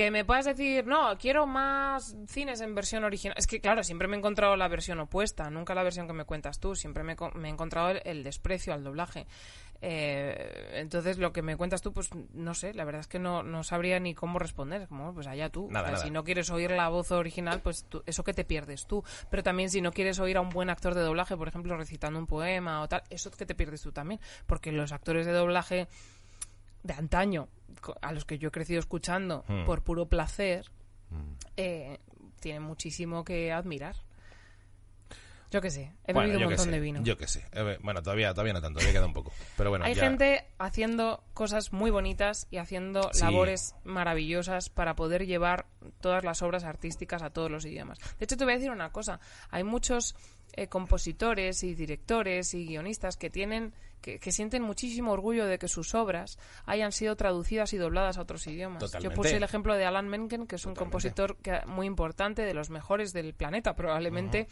Que me puedas decir, no, quiero más cines en versión original. Es que, claro, siempre me he encontrado la versión opuesta, nunca la versión que me cuentas tú. Siempre me, me he encontrado el, el desprecio al doblaje. Eh, entonces, lo que me cuentas tú, pues no sé, la verdad es que no, no sabría ni cómo responder. Como, pues allá tú. Nada, O sea, nada. Si no quieres oír la voz original, pues tú- eso que te pierdes tú. Pero también si no quieres oír a un buen actor de doblaje, por ejemplo, recitando un poema o tal, eso que te pierdes tú también. Porque los actores de doblaje de antaño, a los que yo he crecido escuchando Hmm. por puro placer, eh, tienen muchísimo que admirar. Yo qué sé, he bebido un montón sé, de vino. Yo qué sé. Eh, Bueno, todavía, todavía no tanto, todavía queda un poco. Pero bueno, Hay ya- gente haciendo cosas muy bonitas y haciendo Sí. labores maravillosas para poder llevar todas las obras artísticas a todos los idiomas. De hecho, te voy a decir una cosa. Hay muchos eh, compositores y directores y guionistas que tienen que, que sienten muchísimo orgullo de que sus obras hayan sido traducidas y dobladas a otros idiomas. Yo puse el ejemplo de Alan Menken, que es un compositor que- muy importante, de los mejores del planeta probablemente.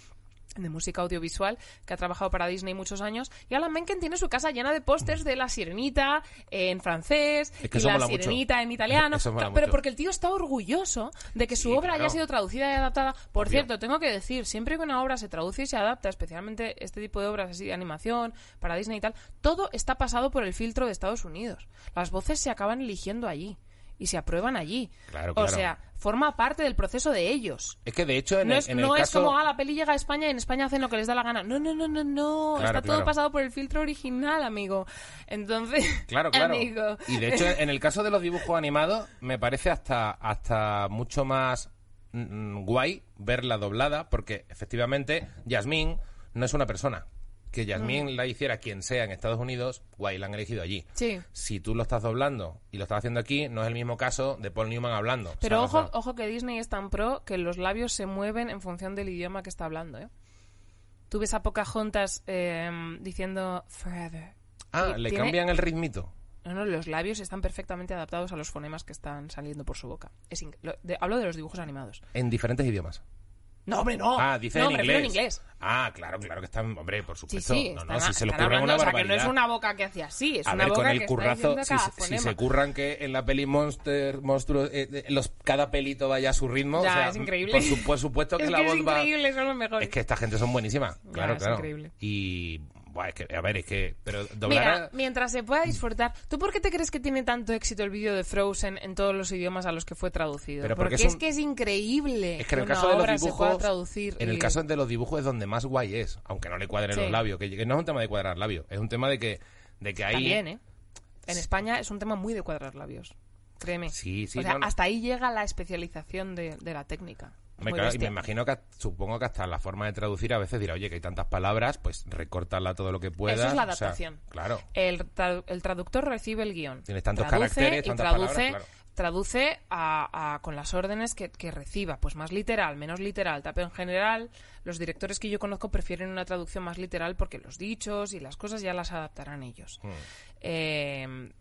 De música audiovisual que ha trabajado para Disney muchos años y Alan Menken tiene su casa llena de pósters de La Sirenita en francés Es que y La mucho. Sirenita en italiano Eso pero mucho. porque el tío está orgulloso de que su Sí, obra claro. haya sido traducida y adaptada por Obvio. cierto tengo que decir siempre que una obra se traduce y se adapta especialmente este tipo de obras así de animación para Disney y tal todo está pasado por el filtro de Estados Unidos las voces se acaban eligiendo allí y se aprueban allí Claro, o claro. sea forma parte del proceso de ellos Es que de hecho en no el, es, en el no es como, ah, la peli llega a España y en España hacen lo que les da la gana. No, no, no, no, no. Claro, Está todo pasado por el filtro original, amigo. Entonces, Claro, (laughs) claro. amigo. Y de hecho, en el caso de los dibujos animados, me parece hasta, hasta mucho más mm, guay verla doblada, porque efectivamente Yasmín no es una persona. Que Yasmín la hiciera quien sea en Estados Unidos, guay, la han elegido allí. Sí. Si tú lo estás doblando y lo estás haciendo aquí, no es el mismo caso de Paul Newman hablando. Pero ojo, ojo que Disney es tan pro que los labios se mueven en función del idioma que está hablando, ¿eh? Tú ves a Pocahontas eh, diciendo forever. Ah, y le tiene- cambian el ritmito. No, no, los labios están perfectamente adaptados a los fonemas que están saliendo por su boca. Es inc- lo- de- hablo de los dibujos animados. En diferentes idiomas. No, hombre, no. Ah, dice no, en inglés. en inglés. Ah, claro, claro que están, hombre, por Sí, supuesto. sí, no, están, no, si se ocurren hablando, una o sea, que barbaridad. no es una boca que hace así, es A una ver, boca con el que currazo, está si, se curran que en la peli Monster, Monstruos, eh, eh, los, cada pelito vaya a su ritmo. Ya, o sea, es increíble. Por, su- por supuesto que es la que voz es va. increíble, son los mejores. Es que esta gente son buenísimas, claro, es claro. increíble. Y Buah, es que, a ver, es que. Pero doblar. Mira, a- mientras se pueda disfrutar. ¿Tú por qué te crees que tiene tanto éxito el vídeo de Frozen en todos los idiomas a los que fue traducido? Pero porque porque es que es increíble Es que en el caso de los dibujos. traducir. En el caso de los dibujos es donde más guay es. Aunque no le cuadren Sí. los labios. Que, que no es un tema de cuadrar labios. Es un tema de que, de que ahí. También, ¿eh? En España es un tema muy de cuadrar labios. Créeme. Sí, sí, O sea, no, no. hasta ahí llega la especialización de, de la técnica. Me, claro, y me imagino que supongo que hasta la forma de traducir a veces dirá, oye, que hay tantas palabras, pues recórtala todo lo que puedas. Eso es la o sea, adaptación. claro. El, tra- el traductor recibe el guion. Tienes tantos traduce caracteres, y tantas traduce, palabras, claro. traduce a, a- con las órdenes que, que reciba. Pues más literal, menos literal. Pero en general, los directores que yo conozco prefieren una traducción más literal porque los dichos y las cosas ya las adaptarán ellos. Hmm. Eh,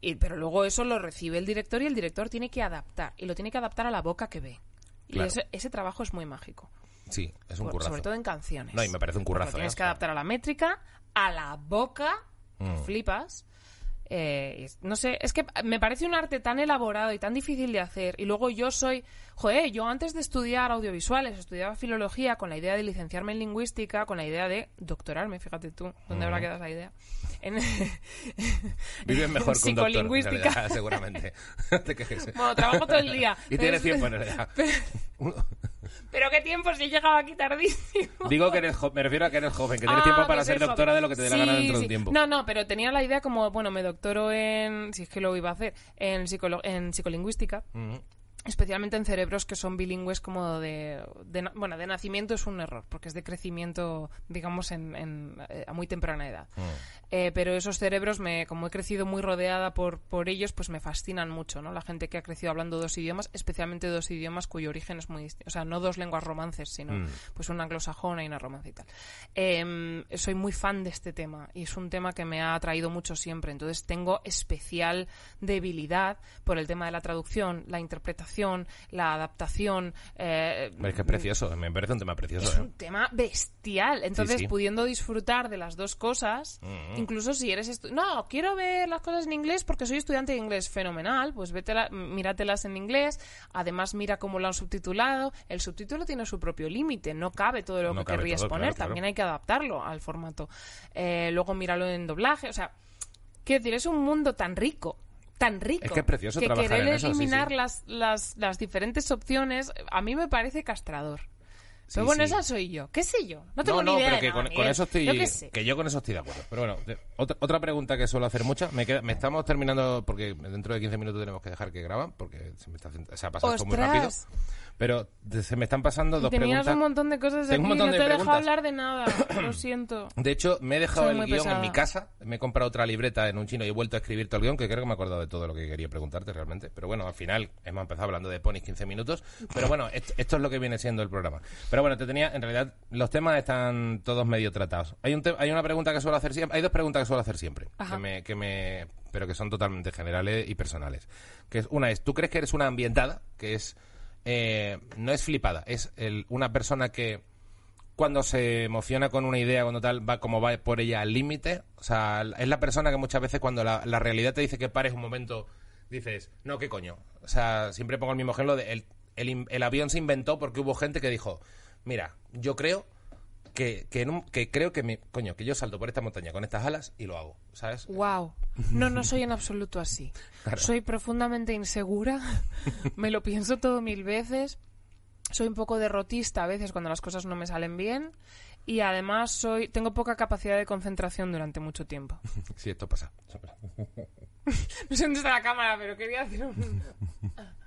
y- pero luego eso lo recibe el director y el director tiene que adaptar. Y lo tiene que adaptar a la boca que ve. Y Claro. ese, ese trabajo es muy mágico. Sí, es un Por- currazo. sobre todo en canciones. No, y me parece un currazo, Porque tienes ¿eh? que adaptar a la métrica, a la boca, Mm. flipas. Eh, no sé, es que me parece un arte tan elaborado y tan difícil de hacer. Y luego yo soy, joder, yo antes de estudiar audiovisuales, estudiaba filología con la idea de licenciarme en lingüística, con la idea de doctorarme, fíjate tú, ¿dónde habrá quedado esa idea? En, (laughs) Vives mejor que un doctor, en psicolingüística. realidad, seguramente. (laughs) No te. Bueno, trabajo todo el día. Y tienes es- tiempo, en realidad. Pero qué tiempo si he llegado aquí tardísimo. (laughs) Digo que eres joven, me refiero a que eres joven, que tienes Ah, tiempo para ser doctora joven. de lo que te dé la gana Sí, dentro de un tiempo. No, no, pero tenía la idea como, bueno, me doctoro en, si es que lo iba a hacer, en, psicolo- en psicolingüística. Mm. Especialmente en cerebros que son bilingües como de, Bueno, de nacimiento es un error, porque es de crecimiento, digamos, en, en, eh, a muy temprana edad. Mm. Eh, pero esos cerebros, me, como he crecido muy rodeada por, por ellos, pues me fascinan mucho, ¿no? La gente que ha crecido hablando dos idiomas, especialmente dos idiomas cuyo origen es muy distinto. O sea, no dos lenguas romances, sino Mm. pues una anglosajona y una romance y tal. Eh, soy muy fan de este tema y es un tema que me ha atraído mucho siempre. Entonces tengo especial debilidad por el tema de la traducción, la interpretación, la adaptación. eh, Es que es precioso, me parece un tema precioso. es ¿eh? un tema bestial. Entonces, sí. pudiendo disfrutar de las dos cosas, Mm. incluso si eres no, quiero ver las cosas en inglés porque soy estudiante de inglés, fenomenal, pues vete míratelas en inglés, además mira cómo lo han subtitulado, el subtítulo tiene su propio límite, no cabe todo lo No que querrías todo, poner, claro, claro. también hay que adaptarlo al formato. Eh, luego míralo en doblaje, o sea, quiero decir, es un mundo tan rico. Tan rico. Es que es precioso que trabajar querer en eso, eliminar sí. Las, las, las diferentes opciones, a mí me parece castrador. Sí, Pero bueno, esa soy yo. ¿Qué sé yo? No tengo no, ni no, idea pero de que nada, con, eso estoy Yo que yo con eso estoy de acuerdo. Pero bueno, otra, otra pregunta que suelo hacer muchas, me, queda, me estamos terminando porque dentro de 15 minutos tenemos que dejar que graban porque se me está se ha pasado esto muy rápido. Pero se me están pasando dos Tenías preguntas. un montón de cosas Tengo un aquí, montón no de te he dejado hablar de nada. Lo (coughs) siento. De hecho, me he dejado Soy el guion pesada. en mi casa, me he comprado otra libreta en un chino y he vuelto a escribir todo el guion, que creo que me he acordado de todo lo que quería preguntarte realmente. Pero bueno, al final hemos empezado hablando de ponis 15 minutos. Pero bueno, esto, esto es lo que viene siendo el programa. Pero bueno, te tenía, en realidad, los temas están todos medio tratados. Hay, un hay una pregunta que suelo hacer siempre, hay dos preguntas que suelo hacer siempre, que me, que me, pero que son totalmente generales y personales. Que es, una es, ¿tú crees que eres una ambientada? Que es, eh, no es flipada, es el- una persona que cuando se emociona con una idea, cuando tal, va como va por ella al límite. O sea, es la persona que muchas veces cuando la, realidad te dice que pares un momento, dices, no, ¿qué coño? O sea, siempre pongo el mismo ejemplo de el, el, el avión se inventó porque hubo gente que dijo, mira, yo creo que, que, que creo que me, coño, que yo salto por esta montaña con estas alas y lo hago, ¿sabes? Wow. No, no soy en absoluto así. Claro. Soy profundamente insegura. (laughs) Me lo pienso todo mil veces. Soy un poco derrotista a veces cuando las cosas no me salen bien. Y además soy tengo poca capacidad de concentración durante mucho tiempo. Sí, esto pasa. (laughs) No sé dónde está la cámara, pero quería hacer un... (laughs)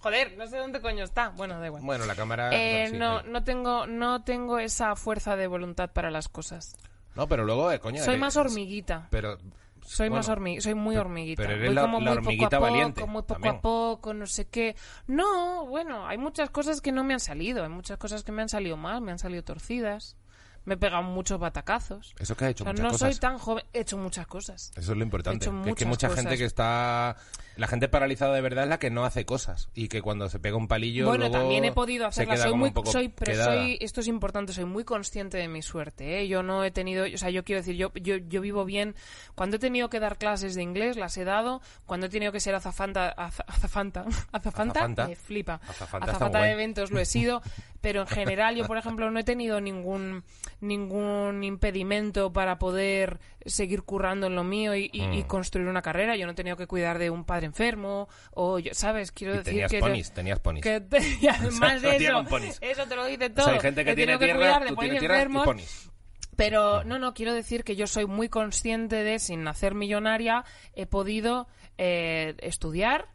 Joder, no sé dónde coño está. Bueno, da igual. Bueno, la cámara... Eh, no, no tengo, no tengo esa fuerza de voluntad para las cosas. No, pero luego, eh, coño... Soy eres- más hormiguita. Pero... Soy bueno, más hormi soy muy hormiguita. pero eres Voy la- como la muy poco hormiguita a poco, valiente muy poco también. a poco, no sé qué. No, bueno, hay muchas cosas que no me han salido, hay muchas cosas que me han salido mal, me han salido torcidas. Me he pegado muchos batacazos. Eso es que has O hecho sea, muchas no cosas. soy tan joven, he hecho muchas cosas. Eso es lo importante. He hecho que es que mucha gente que está La gente paralizada de verdad es la que no hace cosas y que cuando se pega un palillo. Bueno, luego también he podido hacerla. Soy muy, soy, pero soy, esto es importante, soy muy consciente de mi suerte. ¿eh? Yo no he tenido, o sea, yo quiero decir, yo, yo, yo vivo bien. Cuando he tenido que dar clases de inglés, las he dado. Cuando he tenido que ser azafanta, az- azafanta, (laughs) azafanta, Azafanta. me flipa. Azafanta guay. de eventos lo he sido, pero en general yo, por ejemplo, no he tenido ningún ningún impedimento para poder seguir currando en lo mío y, y- y Mm. construir una carrera. Yo no he tenido que cuidar de un padre enfermo o, yo- ¿sabes? Quiero Y decir tenías que... ponis, tenías ponis. Que te- y además de eso, ponis. eso te lo dice O todo. sea, hay gente que He tiene tenido tierra, cuidar de tú ponis tierra y enfermos, ponis. Pero no, no, quiero decir que yo soy muy consciente de, sin nacer millonaria, he podido eh, estudiar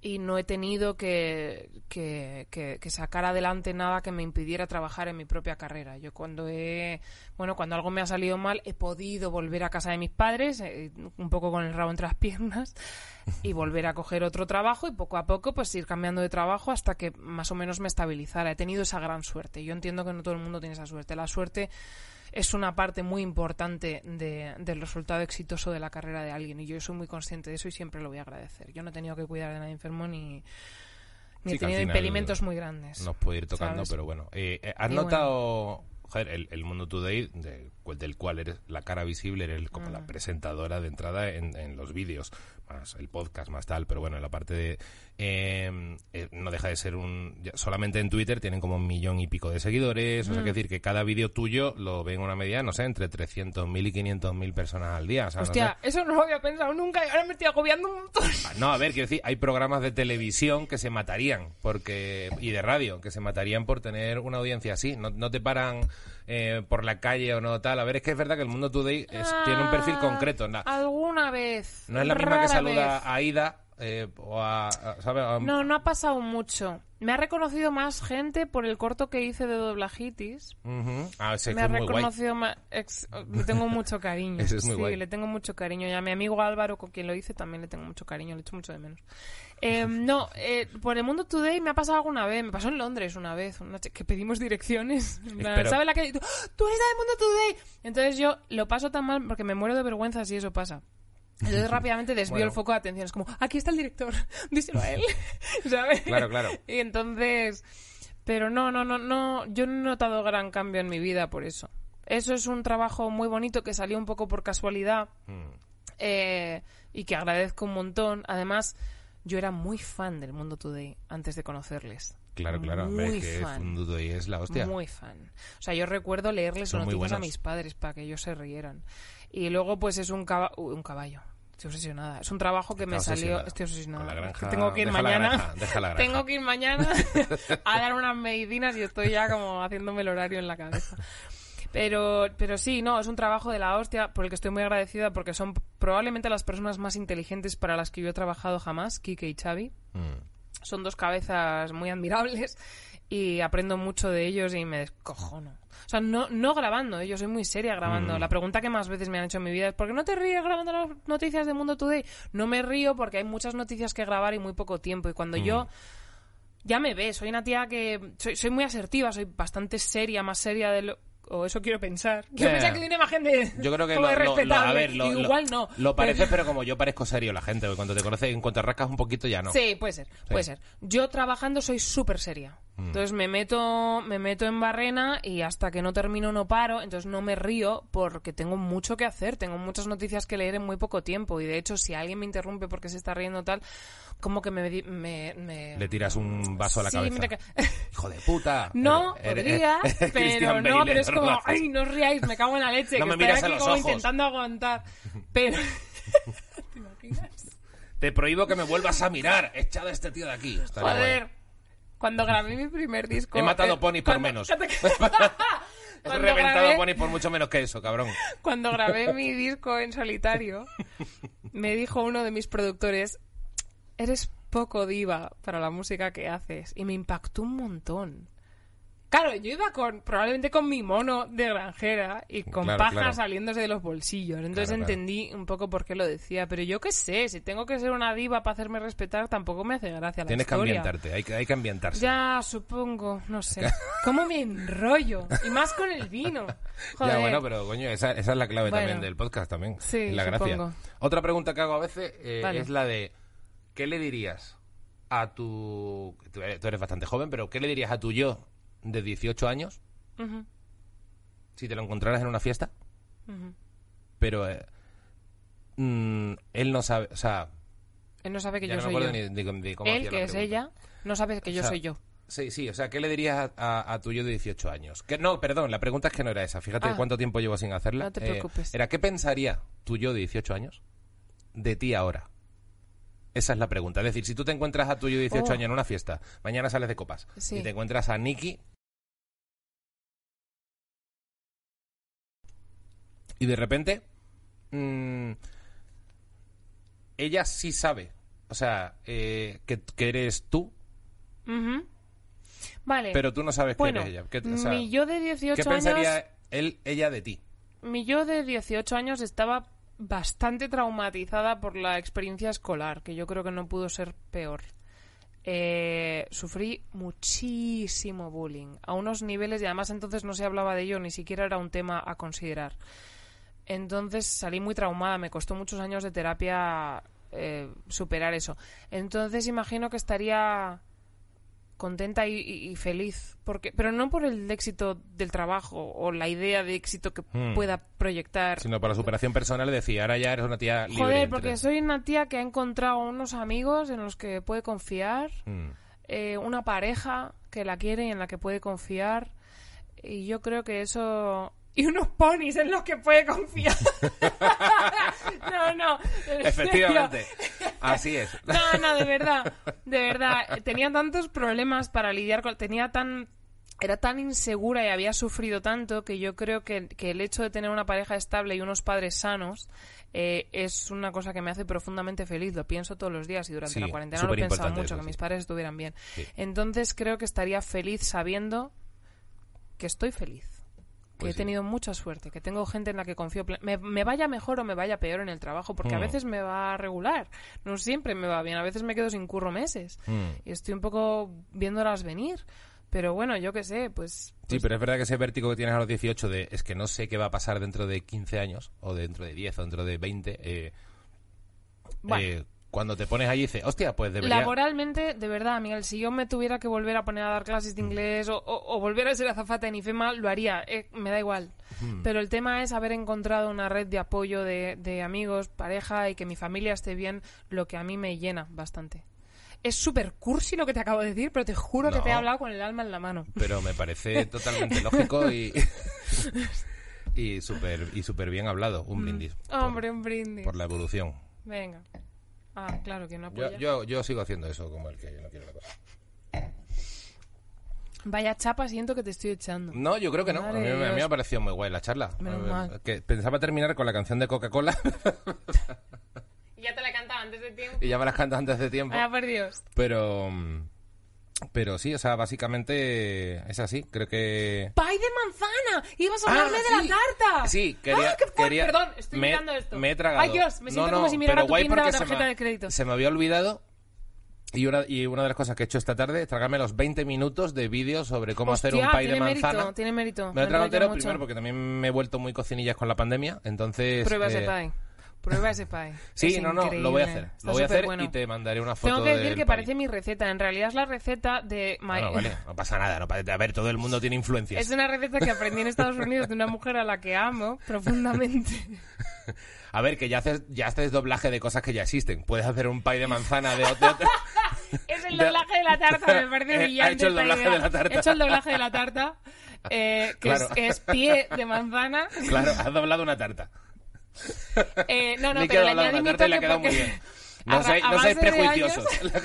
y no he tenido que, que, que- que sacar adelante nada que me impidiera trabajar en mi propia carrera. Yo cuando he, bueno, cuando algo me ha salido mal, he podido volver a casa de mis padres, eh, un poco con el rabo entre las piernas, y volver a coger otro trabajo y poco a poco pues ir cambiando de trabajo hasta que más o menos me estabilizara. He tenido esa gran suerte. Yo entiendo que no todo el mundo tiene esa suerte. La suerte es una parte muy importante de- del resultado exitoso de la carrera de alguien y yo soy muy consciente de eso y siempre lo voy a agradecer. Yo no he tenido que cuidar de nadie enfermo ni, ni Sí, he tenido impedimentos muy grandes. Nos puede ir tocando, ¿sabes? pero bueno. Eh, eh, ¿Has Y notado, joder, el, el Mundo Today, de- del cual eres la cara visible, eres como Mm. la presentadora de entrada en, en los vídeos, más el podcast, más tal, pero bueno, en la parte de... eh, eh, no deja de ser un... ya- solamente en Twitter tienen como un millón y pico de seguidores, o Mm. sea, que decir que cada vídeo tuyo lo ven una media, no sé, entre 300.000 y 500.000 personas al día. O sea, no sé. Hostia, eso no lo había pensado nunca y ahora me estoy agobiando un montón. No, a ver, quiero decir, hay programas de televisión que se matarían porque y de radio que se matarían por tener una audiencia así. No, no te paran eh, por la calle o no tal. A ver, es que es verdad que el Mundo Today es- tiene un perfil Ah, concreto. na- Alguna vez. no es la misma que saluda vez. a Aida eh, o a, a- No, no ha pasado mucho. Me ha reconocido más gente por el corto que hice de doblajitis. Ah, me ha reconocido más. ex- Le tengo mucho cariño. (laughs) Ese es muy sí, guay. le tengo mucho cariño. Y a mi amigo Álvaro, con quien lo hice, también le tengo mucho cariño. Le echo mucho de menos. Eh, no, eh, por el Mundo Today me ha pasado alguna vez. Me pasó en Londres una vez. una que pedimos direcciones. (laughs) ¿Sabes la que.? Tú, tú eres la del Mundo Today. Entonces yo lo paso tan mal porque me muero de vergüenza si eso pasa. Entonces (laughs) rápidamente desvío Bueno. el foco de atención. Es como, aquí está el director, (laughs) díselo a él. ¿Sabes? Claro, claro. Y entonces, pero no, no, no, no, yo no he notado gran cambio en mi vida por eso. Eso es un trabajo muy bonito que salió un poco por casualidad Mm. eh, y que agradezco un montón. Además, yo era muy fan del Mundo Today antes de conocerles. Claro, claro. Muy es que fan. Mundo Today es la hostia. Muy fan. O sea, yo recuerdo leerles Son noticias a mis padres para que ellos se rieran. Y luego, pues es un, caba- un caballo. Estoy obsesionada. Es un trabajo que me salió. Estoy obsesionada. La granja- tengo que ir la mañana. granja, deja la (laughs) granja. tengo que ir mañana (laughs) a dar unas medicinas y estoy ya como haciéndome el horario en la cabeza. Pero, pero sí, no, es un trabajo de la hostia por el que estoy muy agradecida porque son probablemente las personas más inteligentes para las que yo he trabajado jamás, Kike y Xavi Mm. son dos cabezas muy admirables y aprendo mucho de ellos y me descojono. O sea, no, no grabando, ¿eh? yo soy muy seria grabando. Mm. La pregunta que más veces me han hecho en mi vida es ¿por qué no te ríes grabando las noticias de Mundo Today? No me río porque hay muchas noticias que grabar y muy poco tiempo. Y cuando yo... Mm. Ya me ves, soy una tía que... Soy, soy muy asertiva, soy bastante seria, más seria de lo... O eso quiero pensar. Quiero Eh, pensar que tiene más gente Yo creo que como lo, de lo- lo- a ver, lo, lo- Igual no. Lo parece, Pero- (laughs) pero como yo parezco serio la gente, porque cuando te conoces, en cuanto rascas un poquito ya no. Sí, puede ser, puede ser. Yo trabajando soy súper seria. Mm. Entonces me meto, me meto en barrena y hasta que no termino no paro. Entonces no me río porque tengo mucho que hacer. Tengo muchas noticias que leer en muy poco tiempo. Y de hecho, si alguien me interrumpe porque se está riendo tal, como que me... me, me- Le tiras un vaso a la Sí, cabeza. mira que- (laughs) Hijo de puta. No, Eres- podría, (laughs) eres pero no, pero es como, ay, no os riáis, me cago en la leche. No que me a aquí los como ojos. intentando aguantar. Pero... (laughs) ¿Te imaginas? Te prohíbo que me vuelvas a mirar. Echad a este tío de aquí. Estaría Joder. guay. Cuando grabé mi primer disco... He matado eh, ponis por cuando- menos. He reventado grabé- ponis por mucho menos que eso, cabrón. Cuando grabé mi disco en solitario, me dijo uno de mis productores, eres poco diva para la música que haces. Y me impactó un montón. Claro, yo iba con probablemente con mi mono de granjera y con Claro, paja claro. saliéndose de los bolsillos. Entonces Claro, entendí un poco por qué lo decía. Pero yo qué sé, si tengo que ser una diva para hacerme respetar, tampoco me hace gracia la Tienes que ambientarte, hay que, hay que ambientarse. Ya, supongo, no sé. ¿Cómo me enrollo? Y más con el vino. (laughs) Joder. Ya, bueno, pero coño, esa, esa es la clave Bueno. también del podcast también. Sí, es la gracia. supongo. Otra pregunta que hago a veces eh, Vale. es la de ¿qué le dirías a tu... Tú eres, tú eres bastante joven, pero ¿qué le dirías a tu yo de 18 años si te lo encontraras en una fiesta? Pero eh, mm, él no sabe, o sea, Él no sabe que yo no soy yo. ni cómo Él, que es ella, no sabe que yo O sea, soy yo. Sí, sí, o sea, ¿qué le dirías a, a- a tu yo de 18 años? Que, no, perdón, la pregunta es que no era esa. Fíjate Ah. cuánto tiempo llevo sin hacerla. No te Eh, preocupes. era, ¿qué pensaría tu yo de 18 años de ti ahora? Esa es la pregunta. Es decir, si tú te encuentras a tu yo de 18 Oh. años en una fiesta, mañana sales de copas, Sí. y te encuentras a Nicky y de repente mm, ella sí sabe, o sea, eh, que, que eres tú. Vale. pero tú no sabes bueno, que eres ella. Que- o sea, mi yo de 18 ¿Qué años... pensaría él, ella de ti? Mi yo de 18 años estaba bastante traumatizada por la experiencia escolar, que yo creo que no pudo ser peor. Eh, sufrí muchísimo bullying, a unos niveles, y además entonces no se hablaba de ello, ni siquiera era un tema a considerar. Entonces salí muy traumada, me costó muchos años de terapia eh, superar eso. Entonces imagino que estaría contenta y, y- feliz, porque, pero no por el éxito del trabajo o la idea de éxito que Hmm. pueda proyectar. Sino para la superación personal, decía, ahora ya eres una tía libre. Joder, entre- porque soy una tía que ha encontrado unos amigos en los que puede confiar, Mm. eh, una pareja que la quiere y en la que puede confiar, y yo creo que eso... Y unos ponis en los que puede confiar. (laughs) no, no. serio. Efectivamente, (laughs) así es. No, no, de verdad, de verdad. Tenía tantos problemas para lidiar con... Tenía tan... Era tan insegura y había sufrido tanto que yo creo que, que el hecho de tener una pareja estable y unos padres sanos eh, es una cosa que me hace profundamente feliz. Lo pienso todos los días y durante Sí, la cuarentena lo he pensado mucho, que mis padres estuvieran bien. Sí. Entonces creo que estaría feliz sabiendo que estoy feliz. Que Pues he sí. tenido mucha suerte, que tengo gente en la que confío. Me, me vaya mejor o me vaya peor en el trabajo, porque a Mm. veces me va regular. No siempre me va bien, a veces me quedo sin curro meses. Mm. Y estoy un poco viéndolas venir. Pero bueno, yo qué sé, pues. Sí, pues- pero es verdad que ese vértigo que tienes a los 18 de es que no sé qué va a pasar dentro de 15 años, o dentro de 10, o dentro de 20, eh, Bueno. eh, cuando te pones y dices, hostia, pues debería... Laboralmente, de verdad, Miguel, si yo me tuviera que volver a poner a dar clases Mm. de inglés o, o- o volver a ser azafata en IFEMA, lo haría, eh, me da igual. Mm. Pero el tema es haber encontrado una red de apoyo de, de amigos, pareja y que mi familia esté bien, lo que a mí me llena bastante. Es súper cursi lo que te acabo de decir, pero te juro que te he hablado con el alma en la mano. Pero me parece (laughs) totalmente lógico y... (laughs) y súper y súper bien hablado, un brindis. por- Mm. Hombre, un brindis. Por la evolución. Venga. Ah, claro, que no Yo, apoya. yo, yo sigo haciendo eso como el que yo no quiero la cosa. Vaya chapa, siento que te estoy echando. No, yo creo que no. A mí, de a mí me ha parecido muy guay la charla. Menos Eh, mal. Que pensaba terminar con la canción de Coca-Cola (laughs) Y ya te la he cantado antes de tiempo. y ya me las canto antes de tiempo. Vaya por Dios. Pero. Pero sí, o sea, básicamente es así. Creo que. ¡Pay de manzana! ¡Ibas a Ah, hablarme de la tarta! Sí, quería. ¡Ah, qué quería- Perdón, estoy me, mirando esto. Me he tragado. ¡Ay, Dios! Me siento No, como si mirara tu pinta se tarjeta me- de crédito. Se me había olvidado. Y una, y una de las cosas que he hecho esta tarde es tragarme los 20 minutos de vídeo sobre cómo hacer un pay de manzana. Mérito, tiene mérito. Me lo he tragado primero porque también me he vuelto muy cocinillas con la pandemia. Entonces. Prueba eh, ese pie. Prueba ese pie. (laughs) Sí, Es no, no, lo voy a hacer. Está Lo voy a hacer superbueno. y te mandaré una foto Tengo que decir que pie. parece mi receta. En realidad es la receta de... my- Bueno, vale, no pasa nada. No, a ver, todo el mundo tiene (laughs) influencias. Es una receta que aprendí en Estados Unidos de una (laughs) mujer a la que amo profundamente. A ver, que ya haces, ya haces doblaje de cosas que ya existen. Puedes hacer un pie de manzana de, otra. Es el doblaje de la tarta, me parece Eh, ha brillante. hecho el doblaje idea. de la tarta. He hecho el doblaje de la tarta, eh, que, Claro. es, que es pie de manzana. Claro, has doblado una tarta. (laughs) Eh, no, no, pero quedado muy porque (laughs) No, seáis, no prejuiciosos. (laughs)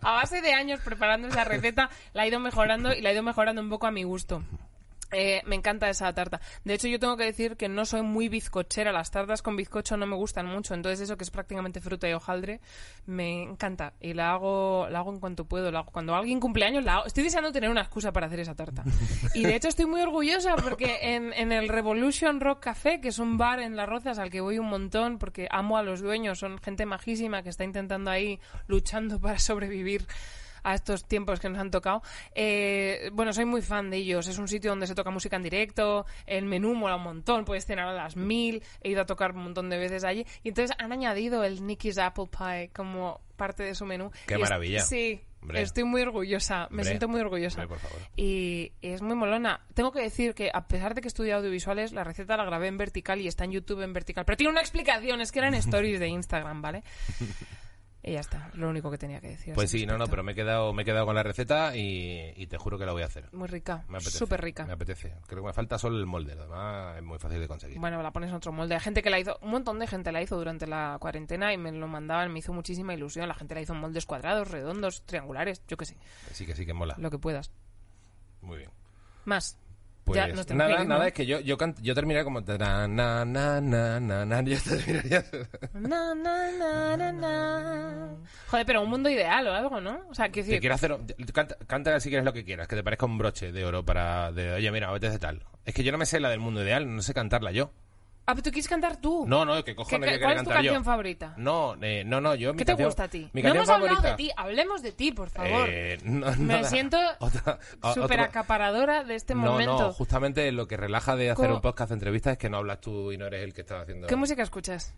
a base de años preparando esa receta, la he ido mejorando y la he ido mejorando un poco a mi gusto. Eh, me encanta esa tarta. De hecho, yo tengo que decir que no soy muy bizcochera. Las tartas con bizcocho no me gustan mucho. Entonces, eso que es prácticamente fruta y hojaldre, me encanta. Y la hago, la hago en cuanto puedo. La hago. Cuando alguien cumpleaños, la hago. Estoy deseando tener una excusa para hacer esa tarta. Y de hecho, estoy muy orgullosa porque en, en el Revolution Rock Café, que es un bar en Las Rozas al que voy un montón porque amo a los dueños, son gente majísima que está intentando ahí luchando para sobrevivir a estos tiempos que nos han tocado. Eh, bueno, soy muy fan de ellos. Es un sitio donde se toca música en directo, el menú mola un montón, puedes cenar a las mil, he ido a tocar un montón de veces allí. Y entonces han añadido el Nicky's Apple Pie como parte de su menú. ¡Qué Y maravilla! sí, Hombre. estoy muy orgullosa, me Hombre. siento muy orgullosa. Hombre, por favor. Y, y es muy molona. Tengo que decir que a pesar de que estudié audiovisuales, la receta la grabé en vertical y está en YouTube en vertical. Pero tiene una explicación, es que eran (laughs) stories de Instagram, ¿vale? Y ya está, lo único que tenía que decir. Pues sí, no, no, pero me he quedado, me he quedado con la receta y, y te juro que la voy a hacer. Muy rica, Me apetece. súper rica. Me apetece. Creo que me falta solo el molde, además es muy fácil de conseguir. Bueno, la pones en otro molde. Hay gente que la hizo, un montón de gente la hizo durante la cuarentena y me lo mandaban, me hizo muchísima ilusión. La gente la hizo en moldes cuadrados, redondos, triangulares, yo qué sé, Sí que sí que mola. lo que puedas. Muy bien. Más. Pues Ya nos tenemos que nada, nada, es que yo, yo, terminaría como... na, na, na, na, na, na, yo (laughs) terminaría... Na, na, na, na, na. Joder, pero un mundo ideal o algo, ¿no? O sea, Te decir, quiero hacer... Canta, canta si quieres lo que quieras, que te parezca un broche de oro para... De, Oye, mira, apetece tal. Es que yo no me sé la del mundo ideal, no sé cantarla yo. Ah, pero tú quieres cantar tú. No, no, que ¿Qué- cojones qué- yo quiero ¿Cuál es tu cantar yo. canción favorita? No, eh, no, no, yo mi ¿Qué te canción- gusta a ti? Mi no canción hemos hablado de ti, hablemos de ti, por favor. Eh, no, Me nada. siento (laughs) súper acaparadora de este No, momento. no, justamente lo que relaja de hacer un podcast de entrevistas es que no hablas tú y no eres el que está haciendo. ¿Qué música escuchas?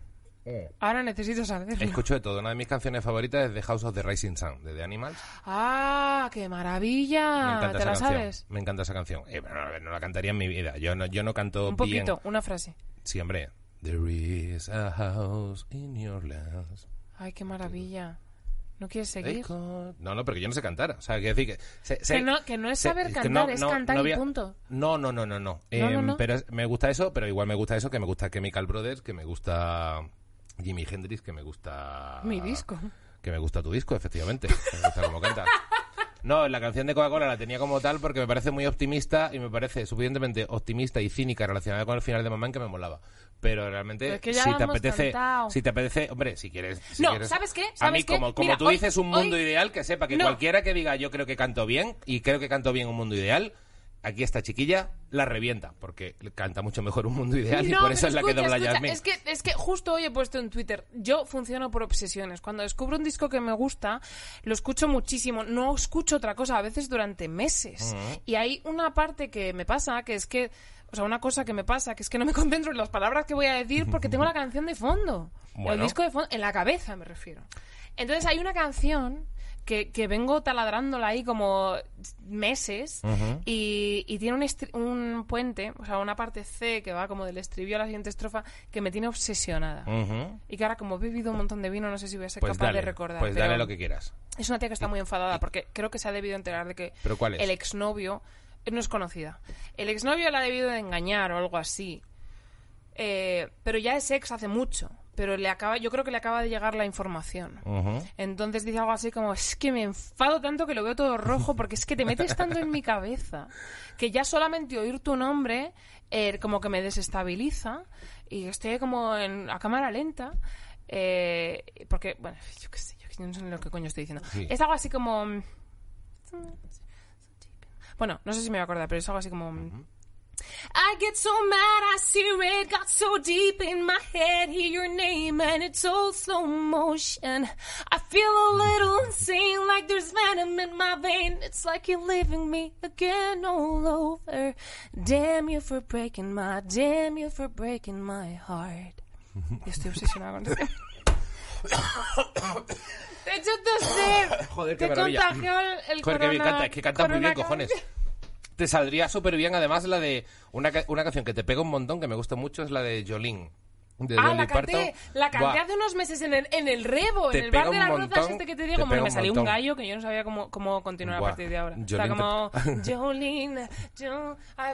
Ahora necesito saberlo. Escucho de todo. Una de mis canciones favoritas es The House of the Rising Sun, de The Animals. ¡Ah, qué Me maravilla! encanta ¿Te esa la canción. sabes? Me encanta esa canción. Eh, no, no la cantaría en mi vida. Yo no, yo no canto Un bien. poquito, una frase. Sí, hombre. There is a house in your lands. Ay, qué maravilla. ¿No quieres seguir? No, no, pero que yo no sé cantar. O sea, quiero decir que... Que no- que no es saber que cantar, es cantar y voy a- punto. No, no, no, no, no. No, no, Em, no. Pero es- me gusta eso, pero igual me gusta eso, que me gusta Chemical Brothers, que me gusta Jimi Hendrix, que me gusta... Mi disco. Que me gusta tu disco, efectivamente. Me gusta cómo cantas. No, la canción de Coca-Cola la tenía como tal porque me parece muy optimista y me parece suficientemente optimista y cínica relacionada con el final de Mamán que me molaba. Pero realmente, es que ya si te apetece, cantado. si te apetece, hombre, si quieres, si No, quieres- ¿sabes qué? a mí como, como Mira, tú hoy- dices un mundo hoy- ideal, que sepa que No. cualquiera que diga yo creo que canto bien y creo que canto bien un mundo ideal, aquí esta chiquilla la revienta porque canta mucho mejor un mundo ideal y No, por eso es la que dobla escucha. Es que, es que justo hoy he puesto en Twitter, yo funciono por obsesiones. Cuando descubro un disco que me gusta, lo escucho muchísimo. No escucho otra cosa, a veces durante meses. Y hay una parte que me pasa, que es que, o sea, una cosa que me pasa, que es que no me (laughs) concentro en las palabras que voy a decir porque tengo la canción de fondo. El disco de fondo, en la cabeza me refiero. Entonces hay una canción que, que vengo taladrándola ahí como meses y, y tiene un, un puente, o sea, una parte C que va como del estribillo a la siguiente estrofa que me tiene obsesionada. Y que ahora como he bebido un montón de vino no sé si voy a ser Pues capaz dale, de recordar. pues dale lo que quieras. Es una tía que está muy enfadada porque creo que se ha debido enterar de que ¿Pero cuál es? el exnovio no es conocida. El exnovio la ha debido de engañar o algo así. Eh, pero ya es ex hace mucho. Pero le acaba, yo creo que le acaba de llegar la información. Entonces dice algo así como, es que me enfado tanto que lo veo todo rojo porque es que te metes tanto en mi cabeza que ya solamente oír tu nombre eh, como que me desestabiliza y estoy como en, a cámara lenta eh, porque, bueno, yo qué sé, yo no sé lo que coño estoy diciendo. Sí. Es algo así como... Bueno, no sé si me voy a acordar, pero es algo así como... I get so mad, I see red, got so deep in my head, hear your name and it's all slow motion. I feel a little insane, like there's venom in my vein. It's like you're leaving me again all over. Damn you for breaking my, damn you for breaking my heart. (laughs) Yo estoy obsesionada con esto. De (coughs) hecho, te sé. Joder, qué te maravilla. contagió el, el Joder, que bien corona- canta, es que canta muy bien, corona- cojones. Te saldría súper bien, además, la de una, una canción que te pega un montón, que me gusta mucho, es la de Jolene. De Ah, Dolly la canté, Parton. la canté Buah, hace unos meses en el, en el Rebo, Te en el bar de las rozas este que te digo. te Bueno, pega me salió un gallo que yo no sabía cómo, cómo continuar Buah, a partir de ahora. Jolene Está como, (laughs) te- Jolene,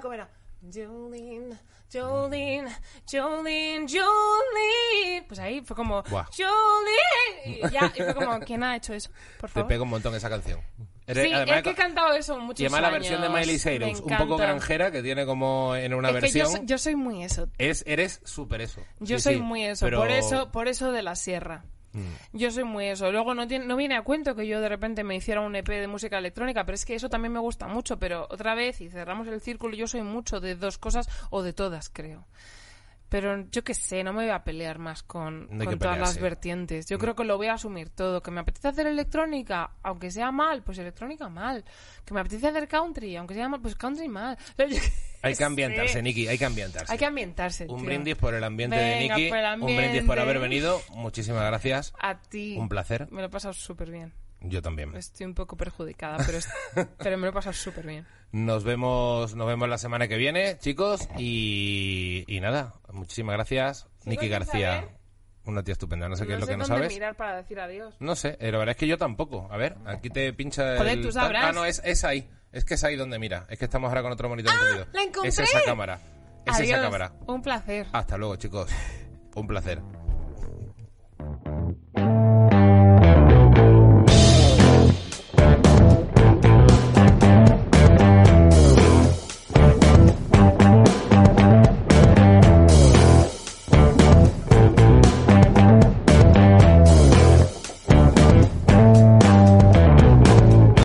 ¿cómo era? Jolene, Jolene, Jolene, Jolene. Pues ahí fue como, Buah. Jolene. Y ya, y fue como, ¿quién ha hecho eso? Por Te pega un montón esa canción. Sí, además, es que he cantado eso muchos y además la versión de Miley Cyrus, un poco granjera, que tiene como en una Es que yo, versión. yo soy muy eso. es, eres súper eso. Yo Sí, soy sí, muy eso, pero- Mm. por eso, por eso de la sierra. Yo soy muy eso. Luego no, tiene, no viene a cuento que yo de repente me hiciera un EP de música electrónica, pero es que eso también me gusta mucho. Pero otra vez, y cerramos el círculo, yo soy mucho de dos cosas o de todas, creo. Pero yo qué sé, no me voy a pelear más con, No todas las vertientes. Yo creo que lo voy a asumir todo. Que me apetece hacer electrónica, aunque sea mal, pues electrónica mal. Que me apetece hacer country, aunque sea mal, pues country mal. (laughs) Hay que ambientarse. Niki, hay que ambientarse. Hay que ambientarse. Un tío. brindis por el ambiente de Venga, el un brindis por haber venido. Muchísimas gracias. A ti. Un placer. Me lo he pasado súper bien. Yo también. Estoy un poco perjudicada, pero, es- (laughs) pero me lo he pasado súper bien. Nos vemos, nos vemos la semana que viene, chicos. Y, y nada, muchísimas gracias, Niki sin García. saber. Una tía estupenda. No sé qué es lo sé que no dónde sabes. mirar para decir adiós. No sé, eh, la verdad es que yo tampoco. A ver, aquí te pincha Joder, el... tú sabrás. Ah, no, es, es ahí. Es que es ahí donde mira. Es que estamos ahora con otro monitor encendido. ¡la encontré! Es esa cámara. Es adiós. esa cámara. Un placer. Hasta luego, chicos. Un placer.